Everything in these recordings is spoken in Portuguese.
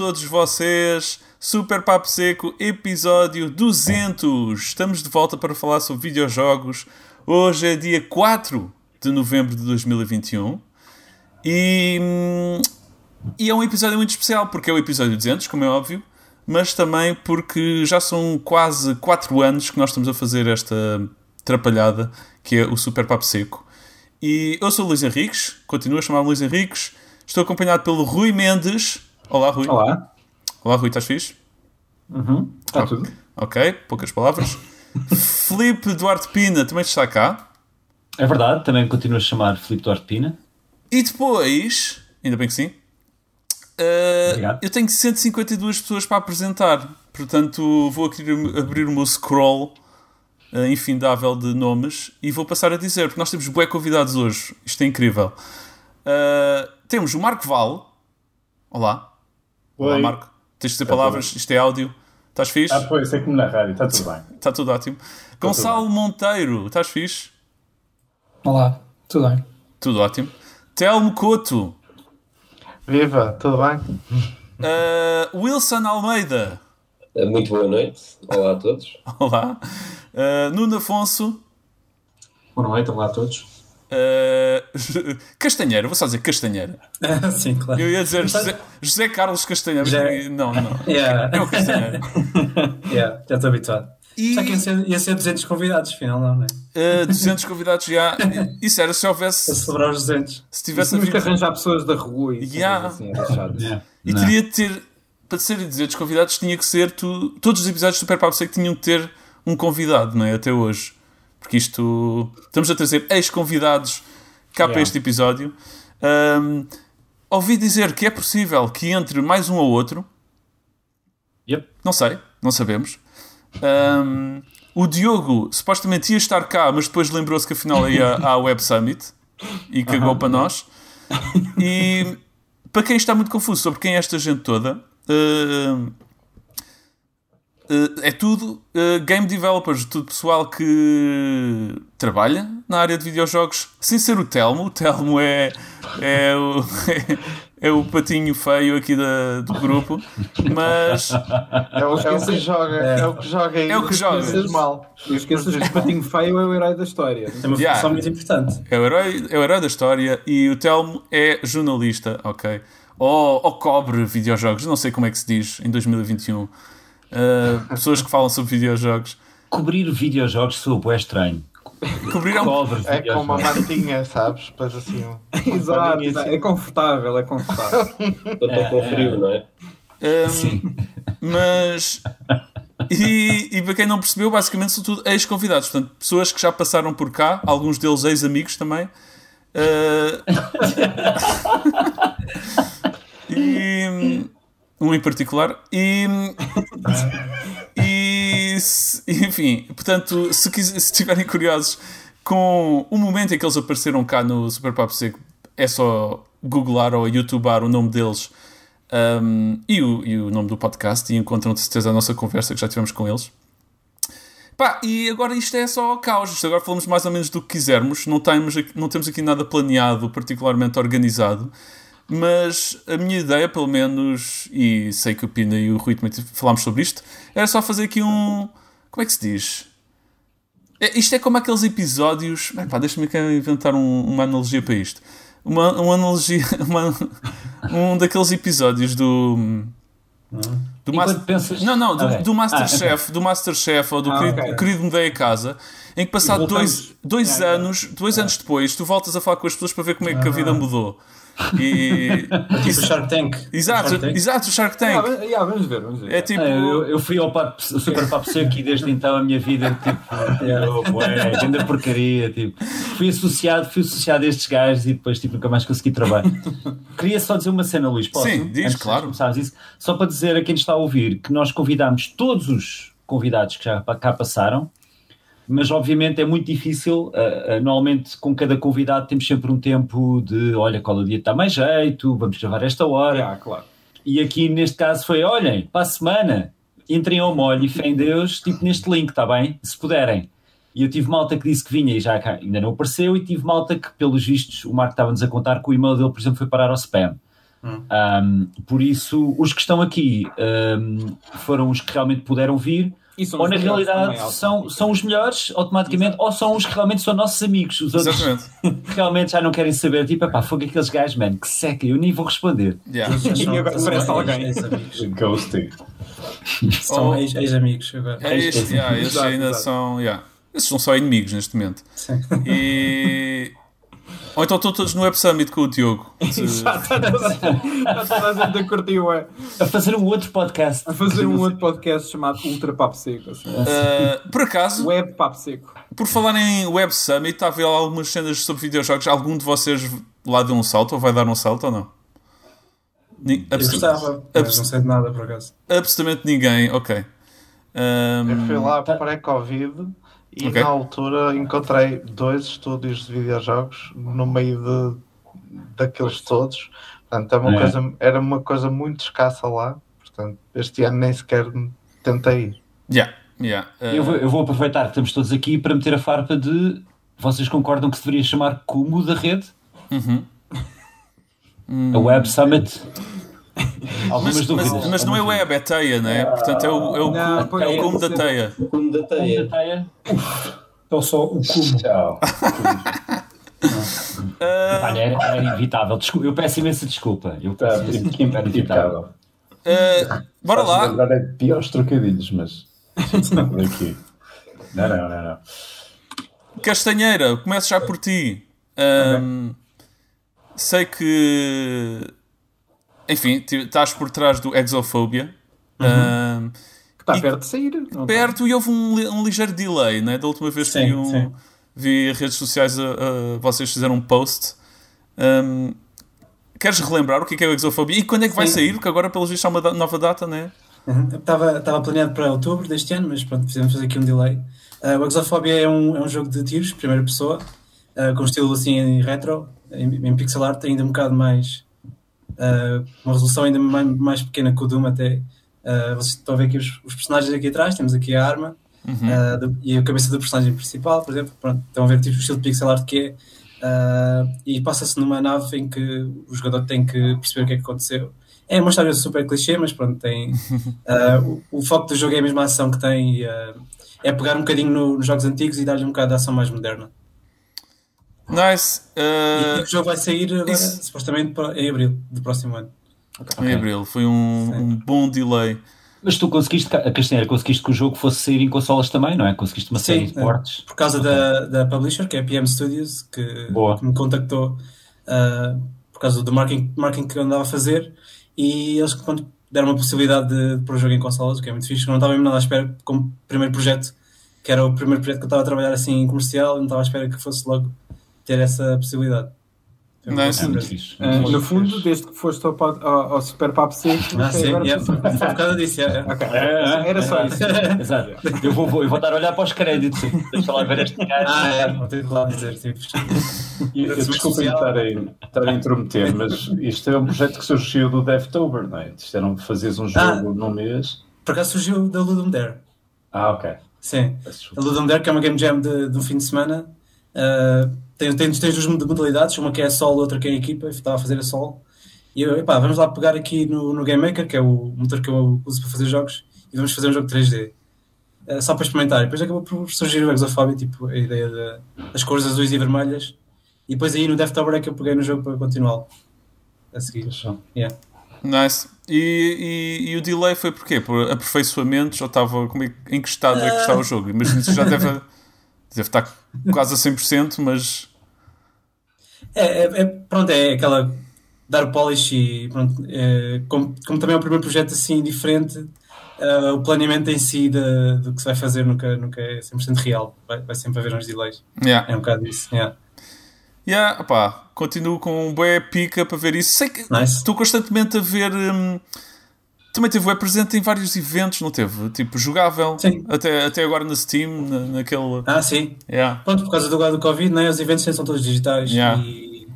todos vocês. Super Papo Seco, episódio 200. Estamos de volta para falar sobre videojogos. Hoje é dia 4 de novembro de 2021 e, hum, e é um episódio muito especial porque é o episódio 200, como é óbvio, mas também porque já são quase 4 anos que nós estamos a fazer esta trapalhada que é o Super Papo Seco. E eu sou o Luís Henriques, continuo a chamar-me Luís Henriques. Estou acompanhado pelo Rui Mendes. Olá, Rui. Olá. Olá, Rui, estás fixe? Uhum. Está Ok. tudo. Ok, poucas palavras. Filipe Duarte Pina também está cá. É verdade, também continuo a chamar Filipe Duarte Pina. E depois, ainda bem que sim, uh, eu tenho 152 pessoas para apresentar. Portanto, vou aqui abrir o meu scroll uh, infindável de nomes e vou passar a dizer, porque nós temos bué convidados hoje. Isto é incrível. Uh, temos o Marco Val. Olá. Olá, Oi. Marco. Tens de dizer palavras, isto é áudio. Estás fixe? Ah, pois, sei como na rádio, está tudo bem. Está tudo ótimo. Gonçalo Monteiro, estás fixe? Olá, tudo bem? Tudo ótimo. Telmo Couto. Viva, tudo bem? Uh, Wilson Almeida. Muito boa noite, olá a todos. Olá. Uh, Nuno Afonso. Boa noite, olá a todos. Uh, Castanheira, vou só dizer Castanheira. Sim, claro. Eu ia dizer José, José Carlos Castanheira. mas José- Não, não. Yeah. É o Castanheira. yeah, já estou habituado. E Só que ia ser, ia ser 200 convidados, afinal não, né? uh, 200 convidados já. Isso era se Para houvesse. celebrar os 200. Se tivesse Tínhamos que havido. arranjar pessoas da rua e Yeah. assim, chato. E Não. teria de ter. Para serem 200 convidados, tinha que ser. Tu, todos os episódios do Super Papo Seco tinham que ter um convidado, não é? Até hoje. Porque isto. Estamos a trazer ex-convidados cá para Yeah. este episódio. Um, ouvi dizer que é possível que entre mais um ou outro. Yep. Não sei, não sabemos. Um, o Diogo supostamente ia estar cá, mas depois lembrou-se que afinal ia à Web Summit e cagou para nós. E para quem está muito confuso sobre quem é esta gente toda, uh, é tudo uh, game developers, tudo pessoal que trabalha na área de videojogos, sem ser o Telmo. O Telmo é, é, o, é, o patinho feio aqui da, do grupo, mas É o, é o que joga, é, o que joga aí. É o que joga. Mal. Não esqueças que o patinho feio é o herói da história. É uma Yeah. função muito importante. É o, herói, é o herói da história e o Telmo é jornalista, ok? Ou, ou cobre videojogos, não sei como é que se diz em 2021. Uh, pessoas que falam sobre videojogos. Cobrir videojogos sou bué estranho. Cobrir é um- É com uma mantinha, sabes? Depois assim. um- Exato, exato. assim. é confortável, é confortável. Estou estou com frio, não é? um, Sim. mas. E, e para quem não percebeu, basicamente são tudo ex-convidados, portanto, pessoas que já passaram por cá, alguns deles ex-amigos também. Uh, e um em particular. E, e enfim, portanto, se, quis- se estiverem curiosos com o momento em que eles apareceram cá no Super Papo Seco, é só googlar ou youtubar o nome deles um, e, o, e o nome do podcast e encontram de certeza a nossa conversa que já tivemos com eles. Pá, e agora isto é só caos. Isto agora falamos mais ou menos do que quisermos. Não temos, não temos aqui nada planeado, particularmente organizado. Mas a minha ideia, pelo menos, e sei que o Pina e o Rui também falámos sobre isto, era só fazer aqui um. Como é que se diz? É, isto é como aqueles episódios. Bem, pá, deixa-me aqui inventar um- uma analogia para isto. Uma, uma analogia. uma- um daqueles episódios do. Do Master- pensas- Não, não, do, Ok. do Masterchef, do Masterchef ou do Ah, querido, ok. querido Mudei a Casa, em que passado dois, dois Yeah, yeah. anos, dois anos depois, tu voltas a falar com as pessoas para ver como é que a vida mudou. E. Tipo o Shark Tank. exato, Shark Tank. exato, o Shark Ah, Tank. mas- yeah, vamos ver, vamos ver. É tipo. Ah, Eu, eu fui ao papo, Super Papo Seco e desde então a minha vida tipo, eu, bué, grande porcaria, tipo, fui associado, fui associado a estes gajos e depois tipo, nunca mais consegui trabalho. Queria só dizer uma cena, Luís, posso? Sim, diz, Antes claro. isso, só para dizer a quem está a ouvir que nós convidámos todos os convidados que já cá passaram, mas obviamente é muito difícil. ah, ah, normalmente, com cada convidado, temos sempre um tempo de olha, qual é o dia que está mais jeito, vamos gravar esta hora. Yeah, claro. E aqui neste caso foi: olhem, para a semana, entrem ao molho e fé em Deus, tipo neste link, está bem? Se puderem. E eu tive malta que disse que vinha e já ainda não apareceu, e tive malta que, pelos vistos, o Marco estava-nos a contar que o e-mail dele, por exemplo, foi parar ao spam. Um, por isso, os que estão aqui um, foram os que realmente puderam vir, ou na realidade também, são, são os melhores automaticamente, ou são os que realmente são nossos amigos. Os outros Exatamente. que realmente já não querem saber, tipo, pá, foi aqueles gajos, man, que seca, eu nem vou responder. Yeah. E agora parece alguém. Ghosting. São Oh. ex- ex-amigos agora. É este, yeah, esses Exato, ainda exato. são. Yeah. Esses são só inimigos neste momento. Sim. E. Ou então estão todos no Web Summit com o Diogo. Exato, está toda a gente- a curtir o a A fazer um outro podcast. a fazer um outro podcast chamado Ultra Papo Seco. assim. Uh, por acaso, Web Papo Seco. por falar em Web Summit, está a ver algumas cenas sobre videojogos. Algum de vocês lá deu um salto ou vai dar um salto ou não? Ni- Eu gostava, mas não sei de nada por acaso. Absolutamente ninguém, ok. Um, Eu fui lá pré-Covid e Ok. na altura encontrei dois estúdios de videojogos no meio de, daqueles todos. Portanto, é uma É. Coisa, era uma coisa muito escassa lá. Portanto, este ano nem sequer tentei ir. yeah, yeah. Uh, Eu vou, eu vou aproveitar que estamos todos aqui para meter a farpa de. Vocês concordam que se deveria chamar Cumo da rede? Uhum. A Web Summit? Algumas mas, dúvidas. mas, mas não é web, é teia, não é? Portanto, é o, é o, Não, cume- é o cume da teia. O cume da teia. Teia? Ou só o cubo. Tchau. Olha, era, era inevitável. Desculpa, eu peço imensa desculpa. Eu peço imensa desculpa, era inevitável. Uh, bora lá. Agora é piores trocadilhos, mas. Não, não, não, não. Castanheira, começo já por ti. Um, Sei que. Enfim, estás por trás do Exophobia. Um, Que está perto de sair. está? perto e houve um, um ligeiro delay, né? Da última vez que Sim, vi, um, sim. vi redes sociais, a- vocês fizeram um post. Um, queres relembrar o que é, que é o Exophobia e quando é que vai Sim. sair? Porque agora, pelos vistos, há uma da- nova data, né? Estava estava planeado para outubro deste ano, mas pronto, fizemos fazer aqui um delay. Uh, o Exophobia é um, é um jogo de tiros, primeira pessoa, uh, com estilo assim em retro, em, em pixel art, ainda um bocado mais. Uh, uma resolução ainda mais, mais pequena que o Doom, até. Uh, vocês estão a ver aqui os, os personagens aqui atrás, temos aqui a arma uh, do- e a cabeça do personagem principal, por exemplo. Pronto, estão a ver tipo, o estilo de pixel art que é. E passa-se numa nave em que o jogador tem que perceber o que é que aconteceu. É uma história super clichê, mas pronto, tem. o, o foco do jogo é a mesma ação que tem. e, é pegar um bocadinho no- nos jogos antigos e dar-lhe um bocado de ação mais moderna. Nice. E, Uh, o jogo vai sair agora, isso- supostamente em abril do próximo ano. Em abril, foi um, um bom delay. Mas tu conseguiste, a Castanheira, conseguiste que o jogo fosse sair em consolas também, não é? Conseguiste uma Sim, série de é. portes. Por causa da, da publisher, que é a PM Studios, que, Boa. que me contactou uh, por causa do marketing, marketing que eu andava a fazer e eles pronto, deram uma possibilidade de, de pôr o jogo em consolas, o que é muito fixe. Eu não estava mesmo nada à espera, como primeiro projeto, que era o primeiro projeto que eu estava a trabalhar assim em comercial, não estava à espera que fosse logo ter essa possibilidade. Uma Nice. É boa muito fixe. Ah, Muito no fixe. fundo, desde que foste ao, pod- ao, ao Super Papo Seco. Ah, ok, sim, agora yeah, foi foi por causa disso. yeah, yeah. Ok, É, era só isso. Exato. Eu vou, vou, eu vou estar a olhar para os créditos. Deixa lá ver este gajo. Ah, é, vou ter de lá dizer. Tipo, E eu- Desculpem estar a, estar a intrometer, mas isto é um projeto que surgiu do Devtober, não é? Isto era um, fazeres um Ah. jogo num mês. por acaso surgiu da Ludum Dare. Ah, ok. Sim. A desculpa. Ludum Dare, que é uma game jam de, de um fim de semana, uh, tem, tem, tem duas modalidades, uma que é a solo, outra que é a equipa, eu estava a fazer a solo. E eu, epá, vamos lá pegar aqui no, no Game Maker, que é o motor que eu uso para fazer jogos, e vamos fazer um jogo 3D. Uh, só para experimentar. E depois acabou por surgir o Exophobia, tipo, a ideia de- das cores azuis e vermelhas. E depois aí no Devtober é que eu peguei no jogo para continuá-lo. A seguir. Yeah. Nice. E, e, e o delay foi porquê? Por aperfeiçoamentos ou estava como é, em que estado é que está o jogo? Imagino que já deve, deve estar quase a 100%, mas É, é- é- pronto, é aquela dar o polish e pronto, é, como, como também é o primeiro projeto assim diferente, eh, o planeamento em si de- do que se vai fazer nunca, nunca é 100% real, vai, vai sempre haver uns delays. yeah. É um bocado isso. Yeah. Yeah, opá, continuo com um bué pica para ver isso. Sei que Nice. estou constantemente a ver. hum, também teve web presente em vários eventos, não teve? Tipo, jogável. Sim. Até, até agora na Steam, na, naquele. Ah, sim. Yeah. Pronto, por causa do, do Covid, né, os eventos são todos digitais Yeah. e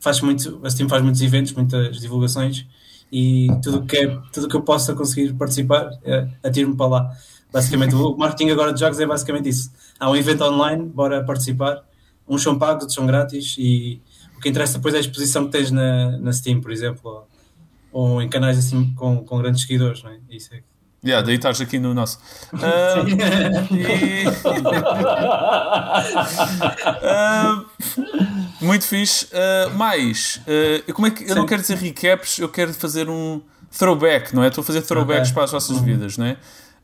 faz muito, a Steam faz muitos eventos, muitas divulgações e tudo que é, tudo que eu possa conseguir participar, é, atiro-me para lá. Basicamente, o marketing agora de jogos é basicamente isso. Há um evento online, bora participar. Uns são pagos, outros são grátis e o que interessa depois é a exposição que tens na, na Steam, por exemplo, ou, em canais assim com, com grandes seguidores, não é? Isso é. Yeah, daí estás aqui no nosso. Ah, e- Ah, muito fixe. Ah, mais, ah, como é que, eu não Sim. quero dizer recaps, eu quero fazer um throwback, não é? Estou a fazer throwbacks Ok. para as vossas vidas, não é?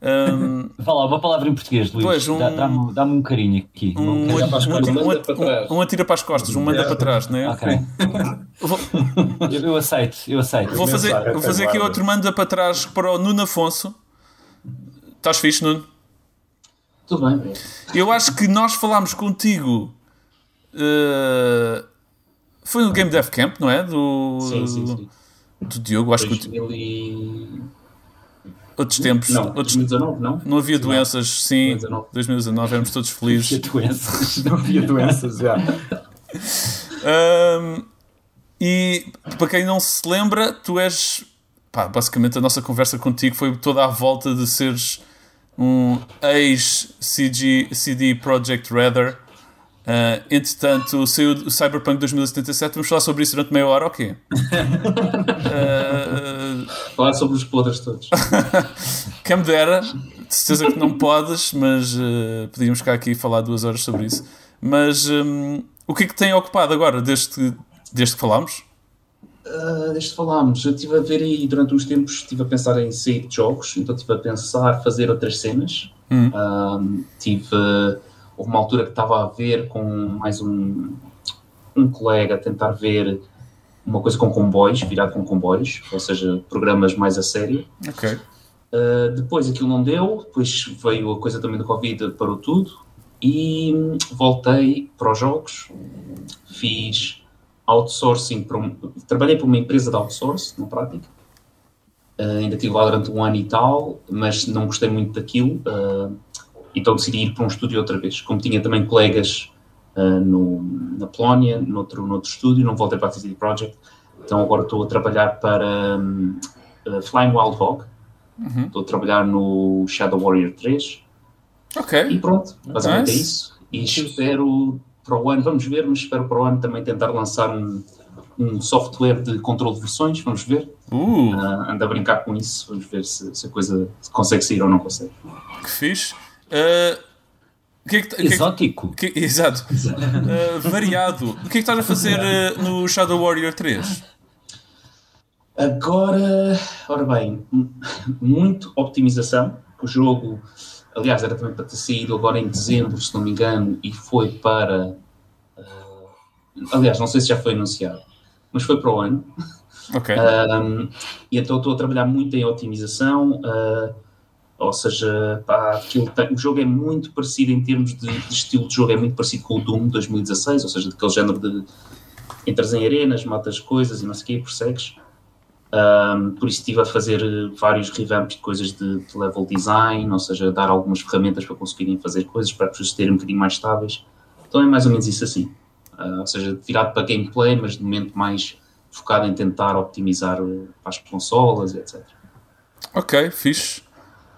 Um, Vá lá, uma palavra em português, Luís. Pois, um- Dá- Dá-me dá-me um carinho aqui. um, um, um, um, um atira para as costas, um manda para trás, não é? Ok. Eu, eu aceito, eu aceito. vou fazer, vou fazer aqui outro manda para trás para o Nuno Afonso. Estás fixe, Nuno? Tudo bem. Eu acho que nós falámos contigo. eh, foi no Game Dev Camp, não é? Do, Sim, sim, sim. do Diogo, acho que 2000 e... outros tempos. Não, outros- 2019, não? não havia doenças, sim. 2019. 2019, éramos todos felizes. doenças. Não havia doenças, já. Ahm, e para quem não se lembra, tu és. Pá, basicamente a nossa conversa contigo foi toda à volta de seres um ex-CG CD Projekt Red. Ah, entretanto, saiu o Cyberpunk 2077. Vamos falar sobre isso durante meia hora, ok? Ah, Falar sobre os podres todos. quem me dera, de certeza que não podes, mas eh, podíamos ficar aqui e falar duas horas sobre isso. Mas hum, o que é que tem ocupado agora, desde, que- desde que falámos? Ah, desde que falámos, eu estive a ver aí durante uns tempos, estive a pensar em sair de jogos, então estive a pensar fazer outras cenas. Ah, tive, houve uma altura que estava a ver com mais um, um colega a tentar ver uma coisa com comboios, virado com comboios, ou seja, programas mais a sério. Ok. Uh, depois aquilo não deu, depois veio a coisa também do Covid, parou tudo e hum, voltei para os jogos. Fiz outsourcing, para um- trabalhei para uma empresa de outsourcing, na prática. Uh, ainda estive lá durante um ano e tal, mas não gostei muito daquilo, uh, então decidi ir para um estúdio outra vez. Como tinha também colegas uh, no, na Polónia, noutro, noutro estúdio, não voltei para a CD Projekt, então agora estou a trabalhar para hum, uh, Flying Wild Hog. Estou a trabalhar no Shadow Warrior 3 Ok. e pronto, basicamente Nice. é isso. E espero para o ano, vamos ver, mas espero para o ano também tentar lançar um, um software de controle de versões, vamos ver. Uh, Ah, ando a brincar com isso, vamos ver se, se a coisa consegue sair ou não consegue. que fixe. Uh, que é que, o que é que- Exótico. que- exato. Uh, variado. O que é que estás a fazer uh, no Shadow Warrior 3? Agora, ora bem, muito optimização. O jogo, aliás, era também para ter saído agora em dezembro, se não me engano, e foi para. ah, aliás, não sei se já foi anunciado, mas foi para o ano. Ok. Um, e então estou a trabalhar muito em otimização, uh, ou seja, pá, tem- o jogo é muito parecido em termos de, de estilo de jogo, é muito parecido com o Doom 2016, ou seja, daquele género de entras em arenas, matas coisas e não sei o quê, persegues. Um, por isso estive a fazer eh, vários revamps de coisas de, de level design, ou seja, dar algumas ferramentas para conseguirem fazer coisas, para as coisas serem um bocadinho mais estáveis. Então é mais ou menos isso assim. Uh, ou seja, virado para gameplay, mas de momento mais focado em tentar optimizar para as consolas, etc. Ok, fixe.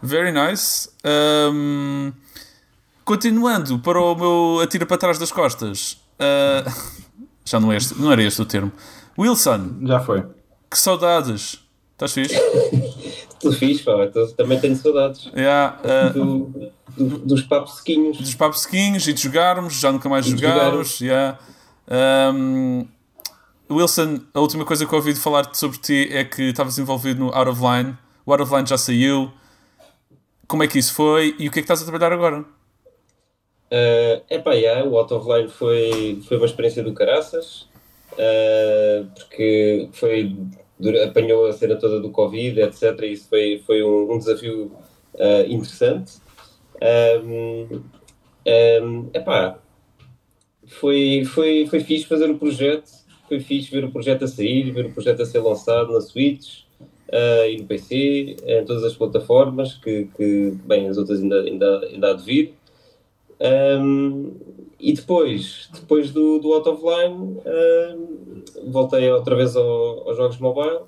Very nice. Um, continuando para o meu atira para trás das costas. Uh, já não, é este, não era este o termo. Wilson, Já foi. que saudades. Estás fixe? Tu fiz, pá, também tenho saudades Yeah, uh, do- do- dos papos sequinhos. dos papos sequinhos e de jogarmos, já nunca mais E jogámos. Yeah. Um, Wilson, a última coisa que eu ouvi de falar sobre ti é que estavas envolvido no Out of Line. O Out of Line já saiu. Como é que isso foi e o que é que estás a trabalhar agora? É epá, yeah, o Out of Line foi, foi uma experiência do caraças, uh, porque foi, apanhou a cena toda do Covid, etc. E isso foi, foi um, um desafio uh, interessante. Um, um, epá, foi, foi, foi fixe fazer o projeto, foi fixe ver o projeto a sair, ver o projeto a ser lançado na Switch uh, e no PC, em todas as plataformas, que, que bem, as outras ainda, ainda, ainda há de vir. Um, e depois, depois do, do Out of Line, um, voltei outra vez ao- aos jogos mobile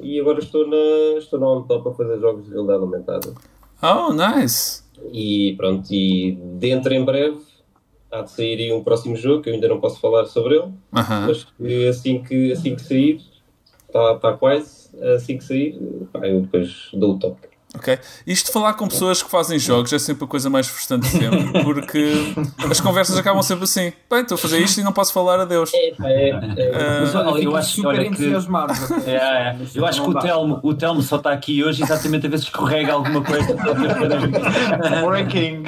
e agora estou na, estou na on-top a fazer jogos de realidade aumentada. Oh, nice. E pronto, e dentro em breve há de sair um próximo jogo que eu ainda não posso falar sobre ele, Aham. mas que assim que, assim que sair está tá quase. Assim que sair, pá, eu depois dou o toque. Ok? Isto de falar com pessoas que fazem jogos é sempre a coisa mais frustrante sempre, porque as conversas acabam sempre assim. Bem, estou a fazer isto e não posso falar a Deus. É, é, é. Mas olha, eu acho, super olha que, entusiasmado. é, é, eu acho que o Telmo, o Telmo só está aqui hoje exatamente a ver se escorrega alguma coisa. Breaking.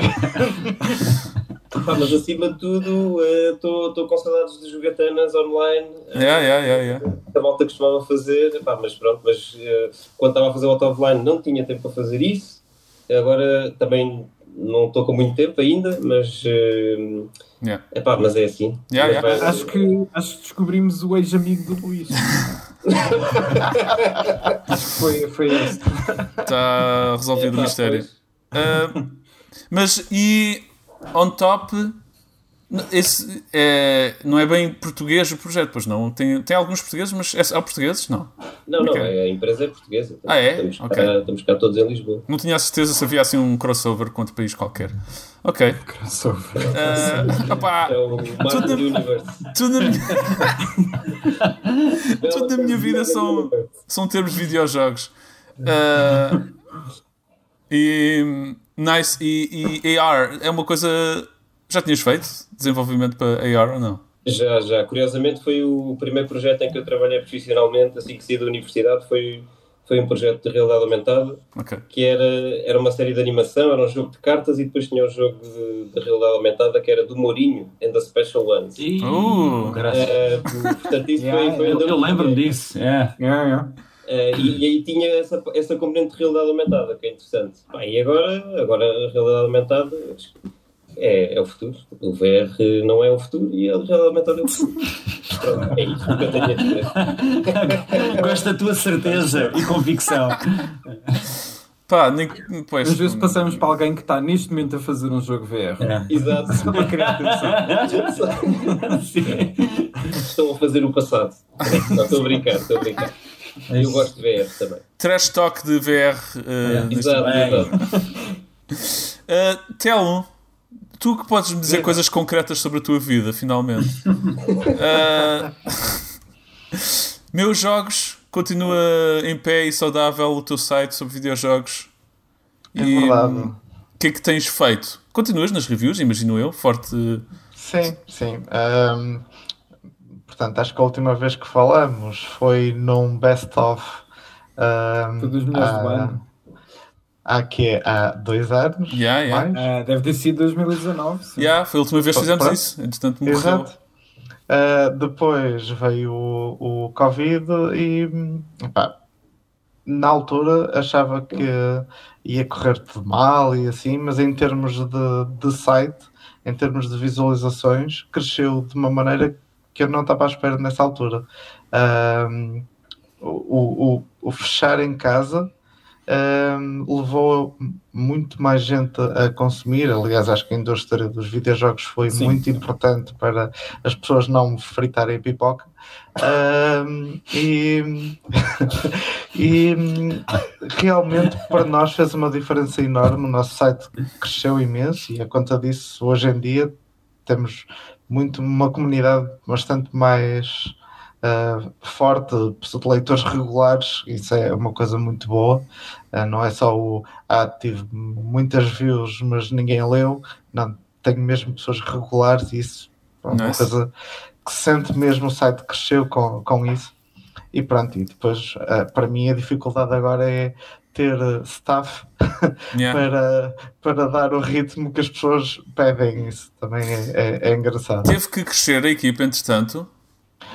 Pá, mas acima de tudo, estou com saudades de jogatanas online. eh, Yeah, yeah, yeah, yeah. que a malta costumava fazer, pá, mas pronto, mas eh, quando estava a fazer o auto offline não tinha tempo para fazer isso. Agora também não estou com muito tempo ainda, mas, eh, Yeah. epá, mas é assim. Yeah, Mas yeah. vai- Acho que, acho que descobrimos o ex-amigo do Luís. acho que foi, foi esse. Está resolvido o mistério. Ah, mas e on top, esse é, não é bem português o projeto, pois não? Tem, tem alguns portugueses, mas é, há portugueses? Não. Não, não, Ok. a empresa é portuguesa. Ah, é? Estamos, Ok. cá, estamos cá todos em Lisboa. Não tinha a certeza se havia assim um crossover com outro país qualquer. Ok. Ah, opá, É o Tudo- Universe. tudo na minha, tudo na minha vida são, são termos de videojogos. Ah, e, nice, e, e AR é uma coisa. Já tinhas feito desenvolvimento para AR ou não? Já, já. Curiosamente foi o primeiro projeto em que eu trabalhei profissionalmente, assim que saí da universidade, foi, foi um projeto de realidade aumentada. Ok. que era, era uma série de animação, era um jogo de cartas e depois tinha um jogo de, de realidade aumentada que era do Mourinho and the Special Ones. Ih, Uh, graças. Eh, portanto, isso foi, foi Eu, eu lembro-me peguei. disso. É. É, é. Eh, e, e aí tinha essa, essa componente de realidade aumentada, que é interessante. Pá, e agora, agora a realidade aumentada é, é o futuro. O VR não é o futuro e a realidade aumentada é o futuro. Pronto, é isso que eu tenho a dizer. Gosto da tua certeza e convicção. pá, nem, pois, Às vezes passamos para alguém que está neste momento a fazer um jogo VR. É. Exato. Só para criar. Sim. Estão a fazer o passado. Não, estou a brincar, estou a brincar. Eu gosto de VR também. trash talk de VR. uh, neste- Exato, bem. exato. Uh, Telmo, tu que podes me dizer coisas concretas sobre a tua vida, finalmente. Uh, meus jogos, continua em pé e saudável o teu site sobre videojogos. É verdade. O que é que tens feito? Continuas nas reviews, imagino eu, forte. Sim, sim. Ahm, portanto, acho que a última vez que falamos foi num best-of. melhores do há- ano. Há que Há dois anos? Yeah, yeah. mais? Ah, deve ter sido 2019. sim. Yeah, foi a última vez que fizemos Pronto. isso. Entretanto, morreu. Exato. Uh, depois veio o, o Covid e pá, na altura achava que ia correr tudo mal e assim, mas em termos de, de site, em termos de visualizações, cresceu de uma maneira que eu não estava à espera nessa altura. Um, o, o, o fechar em casa um, levou muito mais gente a consumir. Aliás, acho que a indústria dos videojogos foi Sim. muito importante para as pessoas não fritarem pipoca. Um, e, e realmente para nós fez uma diferença enorme. O nosso site cresceu imenso e a conta disso hoje em dia temos muito uma comunidade bastante mais uh, forte de leitores regulares, isso é uma coisa muito boa. Uh, não é só o ah, tive muitas views, mas ninguém leu. Não, tenho mesmo pessoas regulares e isso é uma Nice. coisa que se sente mesmo o site cresceu com, com isso. E pronto, e depois uh, para mim a dificuldade agora é ter uh, staff Yeah. para, para dar o ritmo que as pessoas pedem. Isso também é, é, é engraçado. Teve que crescer a equipa, entretanto.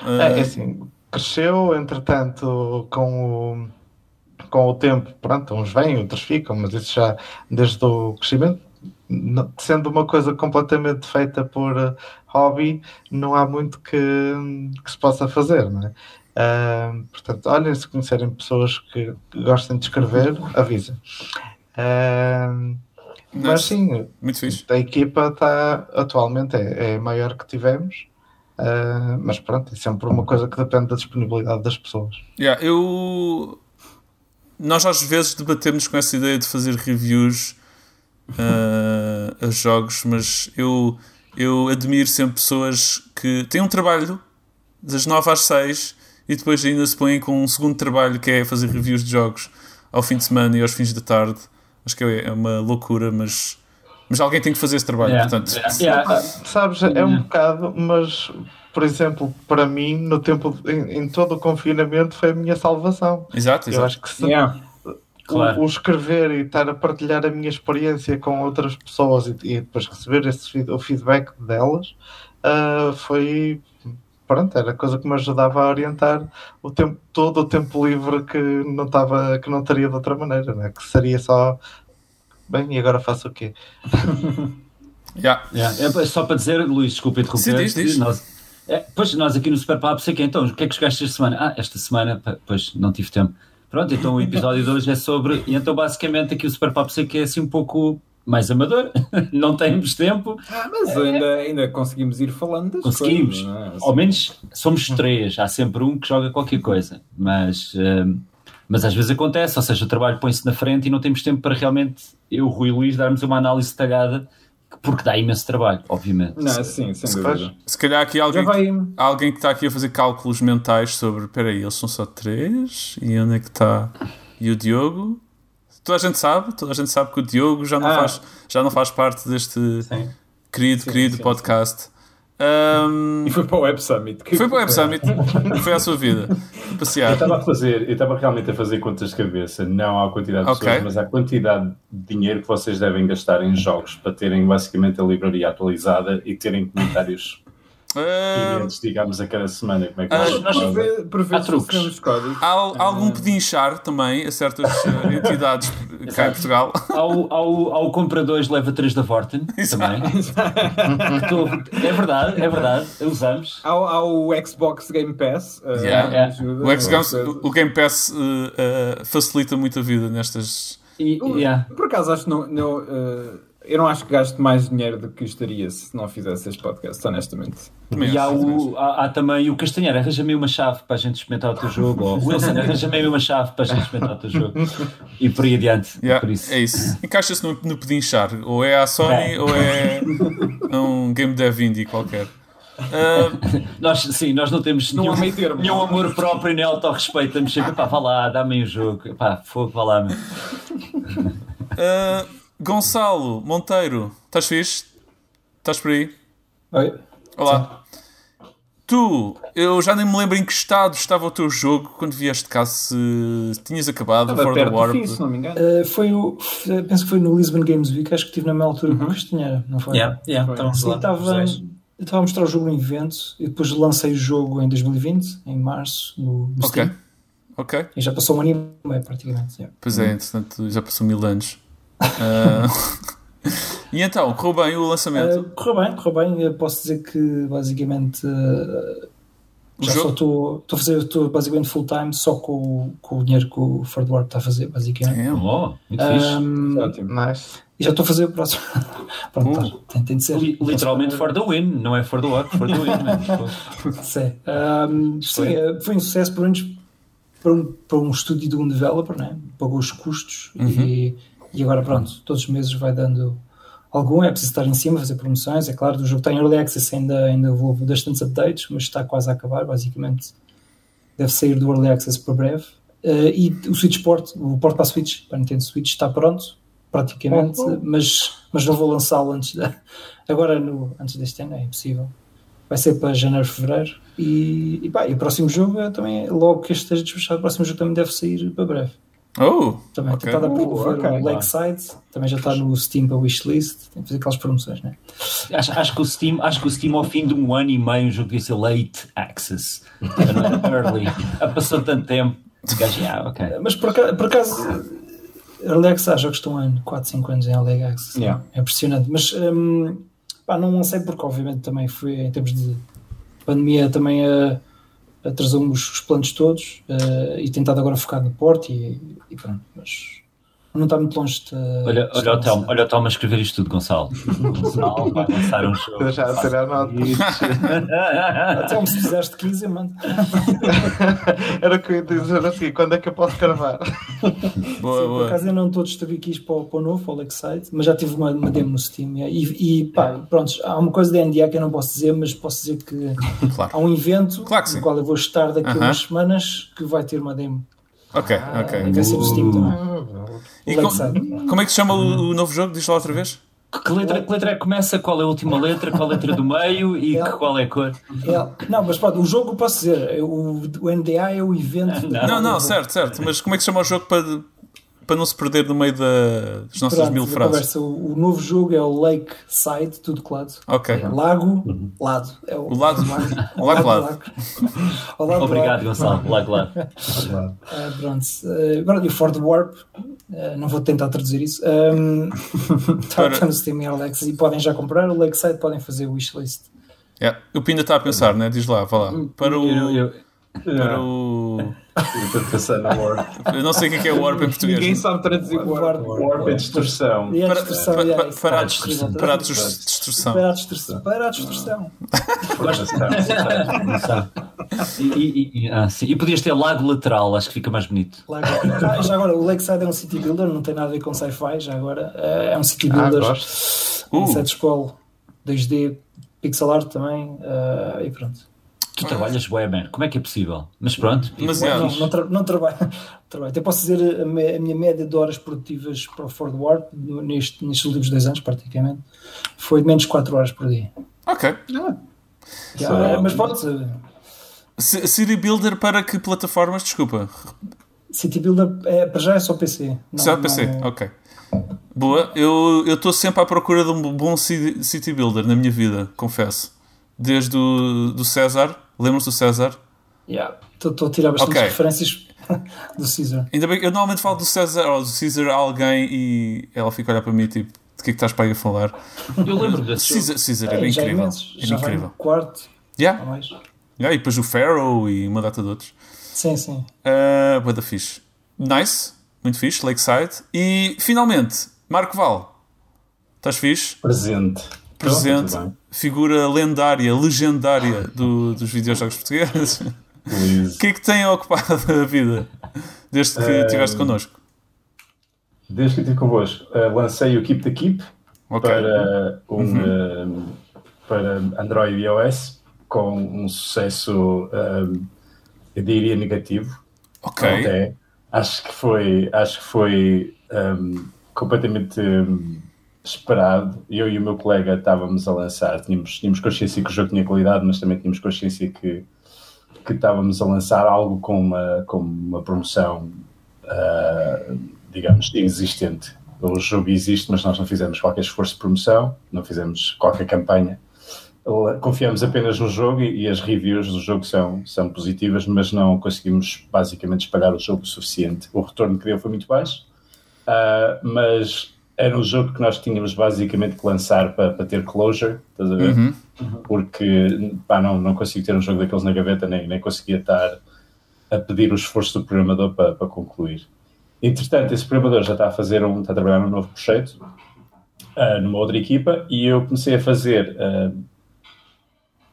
Uh, É, é assim, cresceu, entretanto, com o, com o tempo, pronto, uns vêm, outros ficam, mas isso já desde o crescimento, sendo uma coisa completamente feita por eh, hobby, não há muito que, que se possa fazer, não é? Ah, portanto, olhem, se conhecerem pessoas que que gostem de escrever, avisem. Ah, mas sim, Muito fixe. a equipa está atualmente é, é a maior que tivemos, ah, mas pronto, é sempre uma coisa que depende da disponibilidade das pessoas. Yeah, eu. Nós às vezes debatemos com essa ideia de fazer reviews uh, a jogos, mas eu, eu admiro sempre pessoas que têm um trabalho das 9 às 6 e depois ainda se põem com um segundo trabalho que é fazer reviews de jogos ao fim de semana e aos fins de tarde. Acho que é uma loucura, mas, mas alguém tem que fazer esse trabalho. Yeah, Portanto, yeah, yeah. Sabes, é um bocado, mas por exemplo, para mim, no tempo em, em todo o confinamento, foi a minha salvação. Exato, Eu exato. acho que se, Yeah. o- Claro. o, escrever e estar a partilhar a minha experiência com outras pessoas e, e depois receber esse, o feedback delas ah, foi pronto, era a coisa que me ajudava a orientar o tempo, todo o tempo livre que não estava, que não teria de outra maneira, né? que seria só bem, e agora faço o quê? Yeah. Yeah. É só para dizer, Luís, desculpa interromper. Sim, diz, diz. Nós, é, pois nós aqui no Super Papo, sei que então, o que é que jogaste esta semana? Ah, esta semana, pois não tive tempo. Pronto, então o episódio de hoje é sobre. E então, basicamente, aqui o Super Papo sei que é assim um pouco mais amador, não temos tempo, Ah, mas ainda, ainda conseguimos ir falando das Conseguimos. coisas, é? Assim, ao menos somos três, há sempre um que joga qualquer coisa, mas, hum, mas às vezes acontece, ou seja, o trabalho põe-se na frente e não temos tempo para realmente eu, Rui e Luís, darmos uma análise detalhada, porque dá imenso trabalho, obviamente. Não, sim, sem Se dúvida. Se calhar aqui alguém, vai. alguém que está aqui a fazer cálculos mentais sobre. Espera aí, eles são só três? E onde é que está? E o Diogo? Toda a gente sabe, toda a gente sabe que o Diogo já não, Ah. faz, já não faz parte deste Sim. querido, Sim, querido sim, podcast. Ahm, E foi para o Web Summit. Que foi para o Web Summit, foi à sua vida. Foi Eu passear. estava a fazer, eu estava realmente a fazer contas de cabeça, não à quantidade de Ok. pessoas, mas à quantidade de dinheiro que vocês devem gastar em jogos para terem basicamente a livraria atualizada e terem comentários Ah, inerentes, digamos, a cada semana. Como é que Ah, Nós vezes truques. recebemos códigos. há, há algum pedinchar também a certas entidades cá em Portugal. Ao, ao, ao compra 2 leva 3 da Vorten também. É verdade, é verdade, usamos. Há, há o Xbox Game Pass. uh, O, Xbox- o Game Pass facilita muito a vida nestas. E, yeah. Por acaso acho que não, não, uh, eu não acho que gaste mais dinheiro do que estaria se não fizesse este podcast, honestamente. Também E há, o, há, há também o Castanheiro, arranja-me uma chave para a gente experimentar o teu jogo. Ou Wilson, arranja-me uma chave para a gente experimentar o teu jogo. E por aí adiante. Yeah, por isso. É isso. Encaixa-se no, no pedinchar. Ou é a Sony É. ou é um Game Dev Indie qualquer. Ah, Nós, sim, nós não temos Não nenhum, termo. nenhum amor próprio nem autorrespeito. Estamos sempre, pá, vá lá, dá-me o jogo. Pá, fogo, vá lá. meu. ah, Gonçalo Monteiro, estás fixe? Estás por aí? Oi? Olá. Tu, eu já nem me lembro em que estado estava o teu jogo quando vieste cá, se tinhas acabado Estava fora perto do Warp. fim, se não me engano. Uh, foi o, penso que foi no Lisbon Games Week, acho que estive na mesma altura que o Castanheira, não foi? Yeah, yeah, Foi. estávamos Sim, lá. estava, eu estava a mostrar o jogo no evento e depois lancei o jogo em 2020, em março, no, no Ok. Steam. Ok. E já passou um ano e meio praticamente. yeah. Pois é, entretanto já passou mil anos. Ah, e então, correu bem o lançamento? Uh, correu bem, correu bem. Eu posso dizer que basicamente uh, O já só estou estou a fazer estou basicamente full time só com, o- com o dinheiro que o Ford Warp está a fazer, basicamente. É, Oh, muito fixe. Um, Ótimo. Nice. e já estou a fazer o próximo. Pronto, Uh. tá, tem, tem de ser. Li- Literalmente for the win, não é for the what, for the win. Sim, Um, sim, eh, foi um sucesso, pelo menos para um, para um estúdio de um developer, né? pagou os custos e, e agora pronto, todos os meses vai dando algum, é preciso estar em cima, fazer promoções, é claro, o jogo está em Early Access, ainda, ainda houve bastantes updates, mas está quase a acabar, basicamente deve sair do Early Access para breve. Eh, e o Switch Port, o port para a Switch, para a Nintendo Switch, está pronto, praticamente, mas, mas não vou lançá-lo antes de, agora no, antes deste ano, é impossível vai ser para janeiro, fevereiro. E, e, pá, e o próximo jogo é também, logo que este esteja despachado, o próximo jogo também deve sair para breve. Oh, Também Ok. tentado a Uh, promover ok. o Lakeside, também já está no Steam para wishlist, tem que fazer aquelas promoções, né? Acho, acho, que o Steam, acho que o Steam, ao fim de um ano e meio, o jogo devia ser late access. É Early. Já passou tanto tempo. Gajo, ah, ok. Mas por acaso, por acaso Early Access, há jogos estão há 4, 5 anos em Early Access. Yeah. É impressionante. Mas hum, pá, não lancei porque, obviamente, também foi em termos de pandemia, também uh, atrasou-me os, os planos todos uh, e tentado agora focar no porte e, e pronto. Mas, não está muito longe de. Olha, de olha, o Telmo, olha o Telmo a escrever isto tudo, Gonçalo. Gonçalo vai lançar um jogo. Já a tirar nota. Até se precisares de 15, eu mando. Era o que eu ia dizer assim, quando é que eu posso gravar? Boa, Sim, por boa. acaso eu não estou a distribuir aqui isto para, o- para o novo, para o Lakeside, mas já tive uma, uma demo no Steam. E, e pá, pronto, há uma coisa da NDA que eu não posso dizer, mas posso dizer que Claro. há um evento Claro no qual eu vou estar daqui a Aham. umas semanas que vai ter uma demo. Ok, E ok. vai ser no Steam também. E com- como é que se chama o, o novo jogo? Diz lá outra vez. Que letra, que letra é que começa? Qual é a última letra? Qual é a letra do meio? E É. que- qual é a cor? É, não, mas pronto, o jogo posso dizer, o, o NDA é o evento. Não. Não, não, certo, certo. Mas como é que se chama o jogo para, para não se perder no meio da- das nossas Pronto, mil frases? conversa, o, o novo jogo é o Lakeside, tudo colado. Ok. Lago, lado. É O lado- o lado, lado. lago. Lado do Obrigado, lago. Gonçalo. Lá, lá. Ah, pronto. Ah, pronto, e o Ford Warp, ah, não vou tentar traduzir isso. Um, está Para- no Steam e Alex e podem já comprar. O Lakeside podem fazer o wishlist. Yeah. O Pinda está a pensar, né? Diz lá, vá lá. Para o. Eu- eu- Para o. Eu estou pensando no Warp. Eu não sei o que é que é o Warp em português. Ninguém sabe traduzir o Warp. Warp é distorção. E a Para, distorção, para, yeah, para, a é distorção. Para a dis- distorção. Para a distorção. Para a distorção. não sabe. E, e- e- ah, sim. E podias ter lago lateral, acho que fica mais bonito. Lago. Ah, já agora, o Lakeside é um city builder, não tem nada a ver com sci-fi. Já agora, Ah, é um city Ah, builder. gosto. Uh. um set scroll 2D, pixel art também. ah, e pronto. Tu trabalhas webman, como é que é possível? Mas pronto. Mas Não, é, não, não, tra- não trabalho. trabalho. Até posso dizer a, me- a minha média de horas produtivas para o Ford neste, nestes últimos dois anos, praticamente, foi de menos de 4 horas por dia. Ok. Já, Só- mas pode C- City Builder para que plataformas? Desculpa. City Builder é, para já é só PC. Não, Só PC, não- ok. Boa. Eu estou sempre à procura de um bom ci- City Builder na minha vida, confesso. Desde o do César. Lembras do César? Yeah, Estou a tirar bastantes Ok. referências do Caesar. Ainda bem que eu normalmente falo do César ou do Caesar a alguém e ela fica a olhar para mim tipo, de que é que estás para aí a falar? Eu lembro desse jogo. Caesar, Caesar era É, é incrível. imenso. Era Já incrível. quarto Yeah. mais. Yeah, e depois o Pharaoh e uma data de outros. Sim, sim. Uh, Boa da fixe. Nice, muito fixe, Lakeside. E finalmente, Marco Val. Estás fixe? Presente. Presente, figura lendária, legendária do- dos videojogos portugueses. O que é que tem ocupado a vida desde que Eh, estiveste connosco? Desde que estive convosco, eh, lancei o Keep the Keep Ok. para, um, eh, para Android e iOS com um sucesso, eu diria, negativo. Ok. Até. Acho que foi, acho que foi um, completamente um, esperado. Eu e o meu colega estávamos a lançar, tínhamos, tínhamos consciência que o jogo tinha qualidade, mas também tínhamos consciência que, que estávamos a lançar algo com uma, com uma promoção, uh, digamos, inexistente. O jogo existe, mas nós não fizemos qualquer esforço de promoção, não fizemos qualquer campanha confiamos apenas no jogo e, e as reviews do jogo são, são positivas, mas não conseguimos basicamente espalhar o jogo o suficiente. O retorno que deu foi muito baixo, uh, mas era um jogo que nós tínhamos basicamente que lançar para, para ter closure, estás a ver? Uhum. Porque pá, não, não consigo ter um jogo daqueles na gaveta, nem, nem conseguia estar a pedir o esforço do programador para, para concluir. Entretanto, esse programador já está a fazer um, está a trabalhar num novo projeto, uh, numa outra equipa, e eu comecei a fazer uh,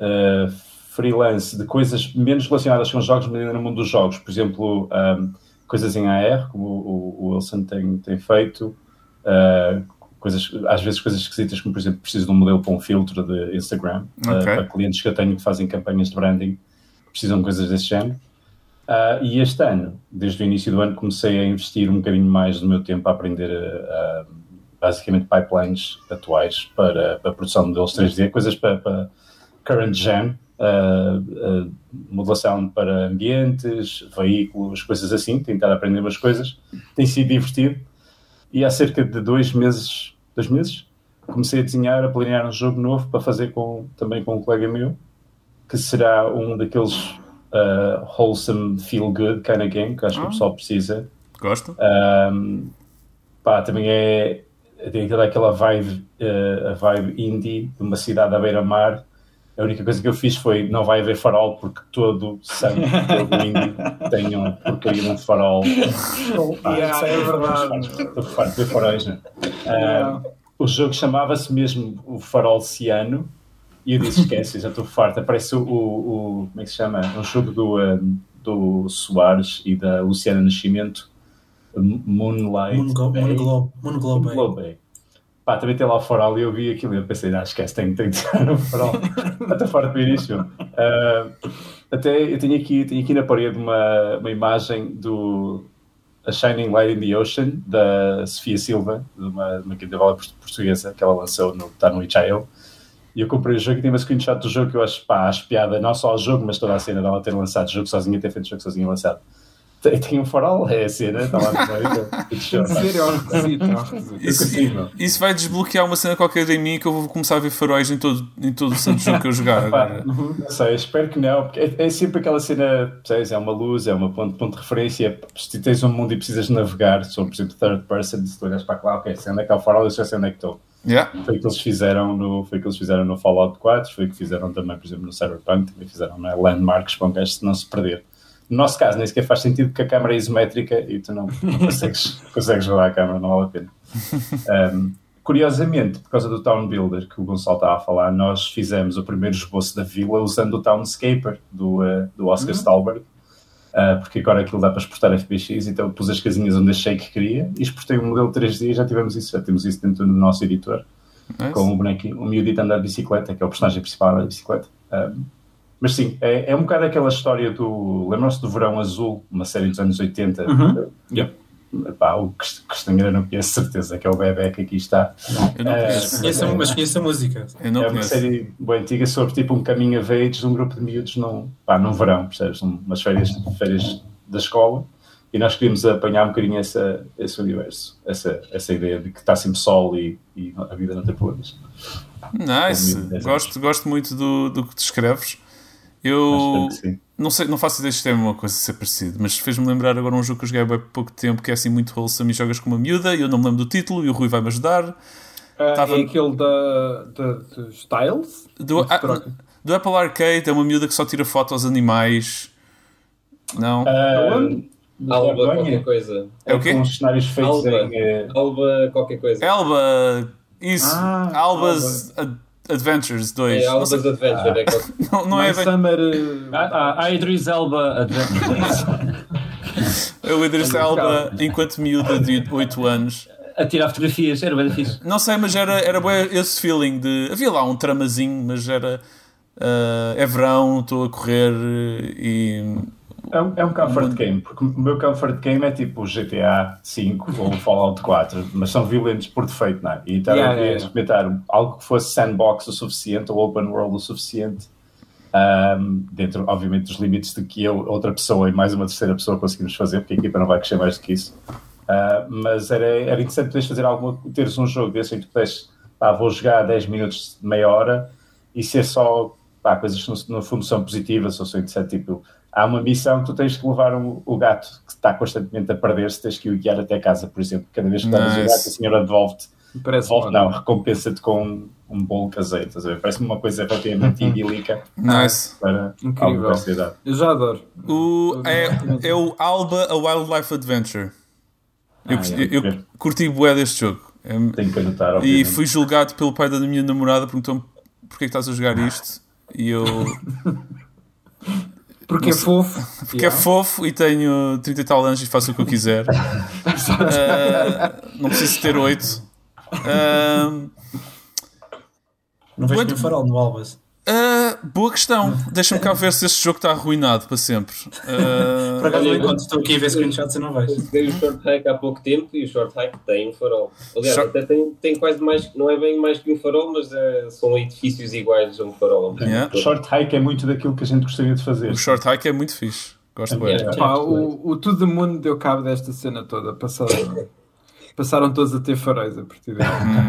uh, freelance de coisas menos relacionadas com jogos, mas ainda no mundo dos jogos. Por exemplo, um, coisas em AR, como o, o Wilson tem, tem feito, uh, coisas, às vezes coisas esquisitas, como por exemplo, preciso de um modelo para um filtro de Instagram, Ok. uh, para clientes que eu tenho que fazem campanhas de branding, precisam de coisas desse género. Uh, e este ano, desde o início do ano, comecei a investir um bocadinho mais do meu tempo a aprender uh, basicamente pipelines atuais para, para a produção de modelos 3D, coisas para, para current gen, uh, modelação para ambientes, veículos, coisas assim, tentar aprender umas coisas. Tem sido divertido. E há cerca de dois meses, dois meses, comecei a desenhar, a planear um jogo novo para fazer com, também com um colega meu, que será um daqueles uh, wholesome, feel good kind of game que acho que o pessoal precisa. Gosto. Um, pá, também é tem aquela- aquela vibe, uh, a vibe indie de uma cidade à beira-mar, A única coisa que eu fiz foi não vai haver farol porque todo sangue todo índio tem uma porcaria de um farol. Pá, Yeah, é verdade. Estou farto de ver faróis, né? Ah, o jogo chamava-se mesmo o Farol Ciano e eu disse: esquece, já estou farto. Aparece o, o- como é que se chama? Um jogo do, ah, do Soares e da Luciana Nascimento, Moonlight. Moon. Globe. Moon Globe. Moon Globe. Pá, também tem lá o farol e eu vi aquilo e eu pensei, ah, esquece, tenho, tenho de tirar no farol. Estou farto de ver isto. Ah, até eu tenho aqui, tenho aqui na parede uma, uma imagem do A Shining Light in the Ocean, da Sofia Silva, de uma, uma port- portuguesa que ela lançou no, está no itch.io. E eu comprei o jogo e tem uma screenshot do jogo que eu acho, pá, acho piada, não só ao jogo, mas toda a cena dela ter lançado o jogo sozinha, ter feito o jogo sozinha lançado. Tem, tem um farol, é a cena, está lá no meio. É um requisito, é um requisito. Isso, vai desbloquear uma cena qualquer em mim que eu vou começar a ver faróis em todo, em todo o santo jogo que eu jogar agora. Não sei, espero que não, porque é, é sempre aquela cena, percebes? é uma luz, é uma ponto, ponto de referência. Se tu tens um mundo e precisas navegar, se for, por exemplo, third person, se tu olhas para lá, ok, sei onde é que está o farol, eu já sei onde é que estou. Yeah. Foi o que eles fizeram no, foi que eles fizeram no Fallout 4, foi o que fizeram também, por exemplo, no Cyberpunk, também fizeram na Landmarks para um gajo não se perder. No nosso caso, nem sequer faz sentido porque a câmera é isométrica e tu não, não consegues, consegues jogar a câmera, não vale a pena. Um, curiosamente, por causa do Town Builder que o Gonçalo estava a falar, nós fizemos o primeiro esboço da vila usando o Townscaper do, uh, do Oscar Stalberg, uh, porque agora aquilo dá para exportar FBX, então pus as casinhas onde achei que queria e exportei um modelo 3D e já tivemos isso, já temos isso dentro do nosso editor Nice. com o bonequinho, o miudito andar de bicicleta, que é o personagem principal da bicicleta. Um, mas sim, é, é um bocado aquela história do. Lembram-se do Verão Azul, uma série dos anos 80? Yeah. Pá, o Cast- Castanheira não conhece certeza, que é o bebê que aqui está. Eu não É, conheço. Conheço, a- mas conheço a música. Eu não é uma conheço. série bem antiga sobre tipo um caminho a veios de um grupo de miúdos num, pá, num verão, percebes? Um- Umas férias, férias da escola. E nós queríamos apanhar um bocadinho essa, esse universo, essa, essa ideia de que está sempre sol e, e a vida não tem problemas. Nice. Dez Gosto, gosto muito do, do que descreves. Eu não, sei, não faço ideia de ter uma coisa a ser parecido, mas fez-me lembrar agora um jogo que eu joguei há pouco tempo que é assim muito wholesome e jogas com uma miúda e eu não me lembro do título e o Rui vai-me ajudar. Ah, Tava- É aquele da, da, do Styles? Do, se Apple Arcade é uma miúda que só tira fotos aos animais. Não? Do Alba qualquer coisa. É o quê? Com os cenários feitos Alba. em. eh, Alba qualquer coisa. Elba. Isso. Ah, Albas Ad- Adventures 2. É não, Albas sei- Adventure. É qualquer- não, não é bem. Summer. uh, Ah, ah, Idris Elba Adventure. É o Idris Elba enquanto miúda de 8 anos. a tirar fotografias, era bem fixe. Não sei, mas era, era bem esse feeling de. Havia lá um tramazinho, mas era. ah, é verão, estou a correr e. É um, é um comfort game, porque o meu comfort game é tipo o GTA V ou o Fallout 4, mas são violentos por defeito, não é? E então Yeah, eu queria yeah, yeah. experimentar algo que fosse sandbox o suficiente ou open world o suficiente, ahm, dentro, obviamente, dos limites de que eu, outra pessoa e mais uma terceira pessoa conseguimos fazer, porque a equipa não vai crescer mais do que isso. Ah, mas era, era interessante poderes fazer alguma, teres um jogo desse em que tu pá, vou jogar 10 minutos meia hora e ser só pá, coisas que no, no fundo são positivas, ou são interessantes, tipo, há uma missão que tu tens que levar um- o gato que está constantemente a perder-se, tens que o guiar até casa, por exemplo. Cada vez que levas o Nice. gato, a senhora devolve-te, Parece devolve, não, recompensa-te com um, um bolo caseiro? Parece-me uma coisa relativamente idílica Nice. para Incrível. Eu já adoro. O, é, é o Alba A Wildlife Adventure. Eu, Ah, curti- é, eu ver. curti bué deste jogo. É- Tenho que anotar, e fui julgado pelo pai da minha namorada, perguntou-me porquê que estás a jogar isto. E eu. Porque é fofo. Porque é fofo e tenho 30 e tal anos e faço o que eu quiser. Ah, não preciso ter 8. Não vejo nenhum farol no Albas. Ah, boa questão. Deixa-me cá ver se este jogo está arruinado para sempre. Ah, Por acaso, Olha, enquanto estou aqui a ver screenshots, eu não vejo. Dei o short hike há pouco tempo e o short hike tem um farol. Aliás, Short- até tem, tem quase mais, não é bem mais que um farol, mas é, são edifícios iguais a um farol. Yeah. Short hike é muito daquilo que a gente gostaria de fazer. o short hike é muito fixe. Gosto bem. Yeah. Pá, o, o To The Moon deu cabo desta cena toda. Passaram, passaram todos a ter faróis a partir daí.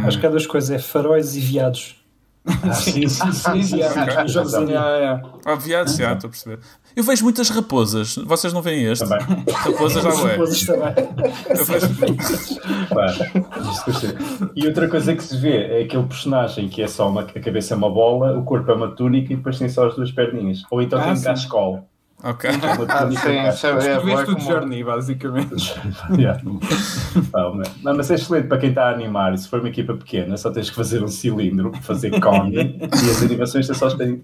Acho que há duas coisas: é faróis e viados. Sim, sim, sim. sim. Ah, já, estou a perceber. Eu vejo muitas raposas. Vocês não veem este? Também. Raposas já ué. Raposas também. Eu vejo... E outra coisa que se vê é aquele personagem que é só uma, a cabeça é uma bola, o corpo é uma túnica e depois tem só as duas perninhas. Ou então Ah, tem um sim. cascol. Ok. É uma Ah, sim, é, Escreveste o como- Journey, basicamente. Yeah. Mas- não, mas é excelente para quem está a animar. E se for uma equipa pequena, só tens que fazer um cilindro, fazer cone e as animações só têm.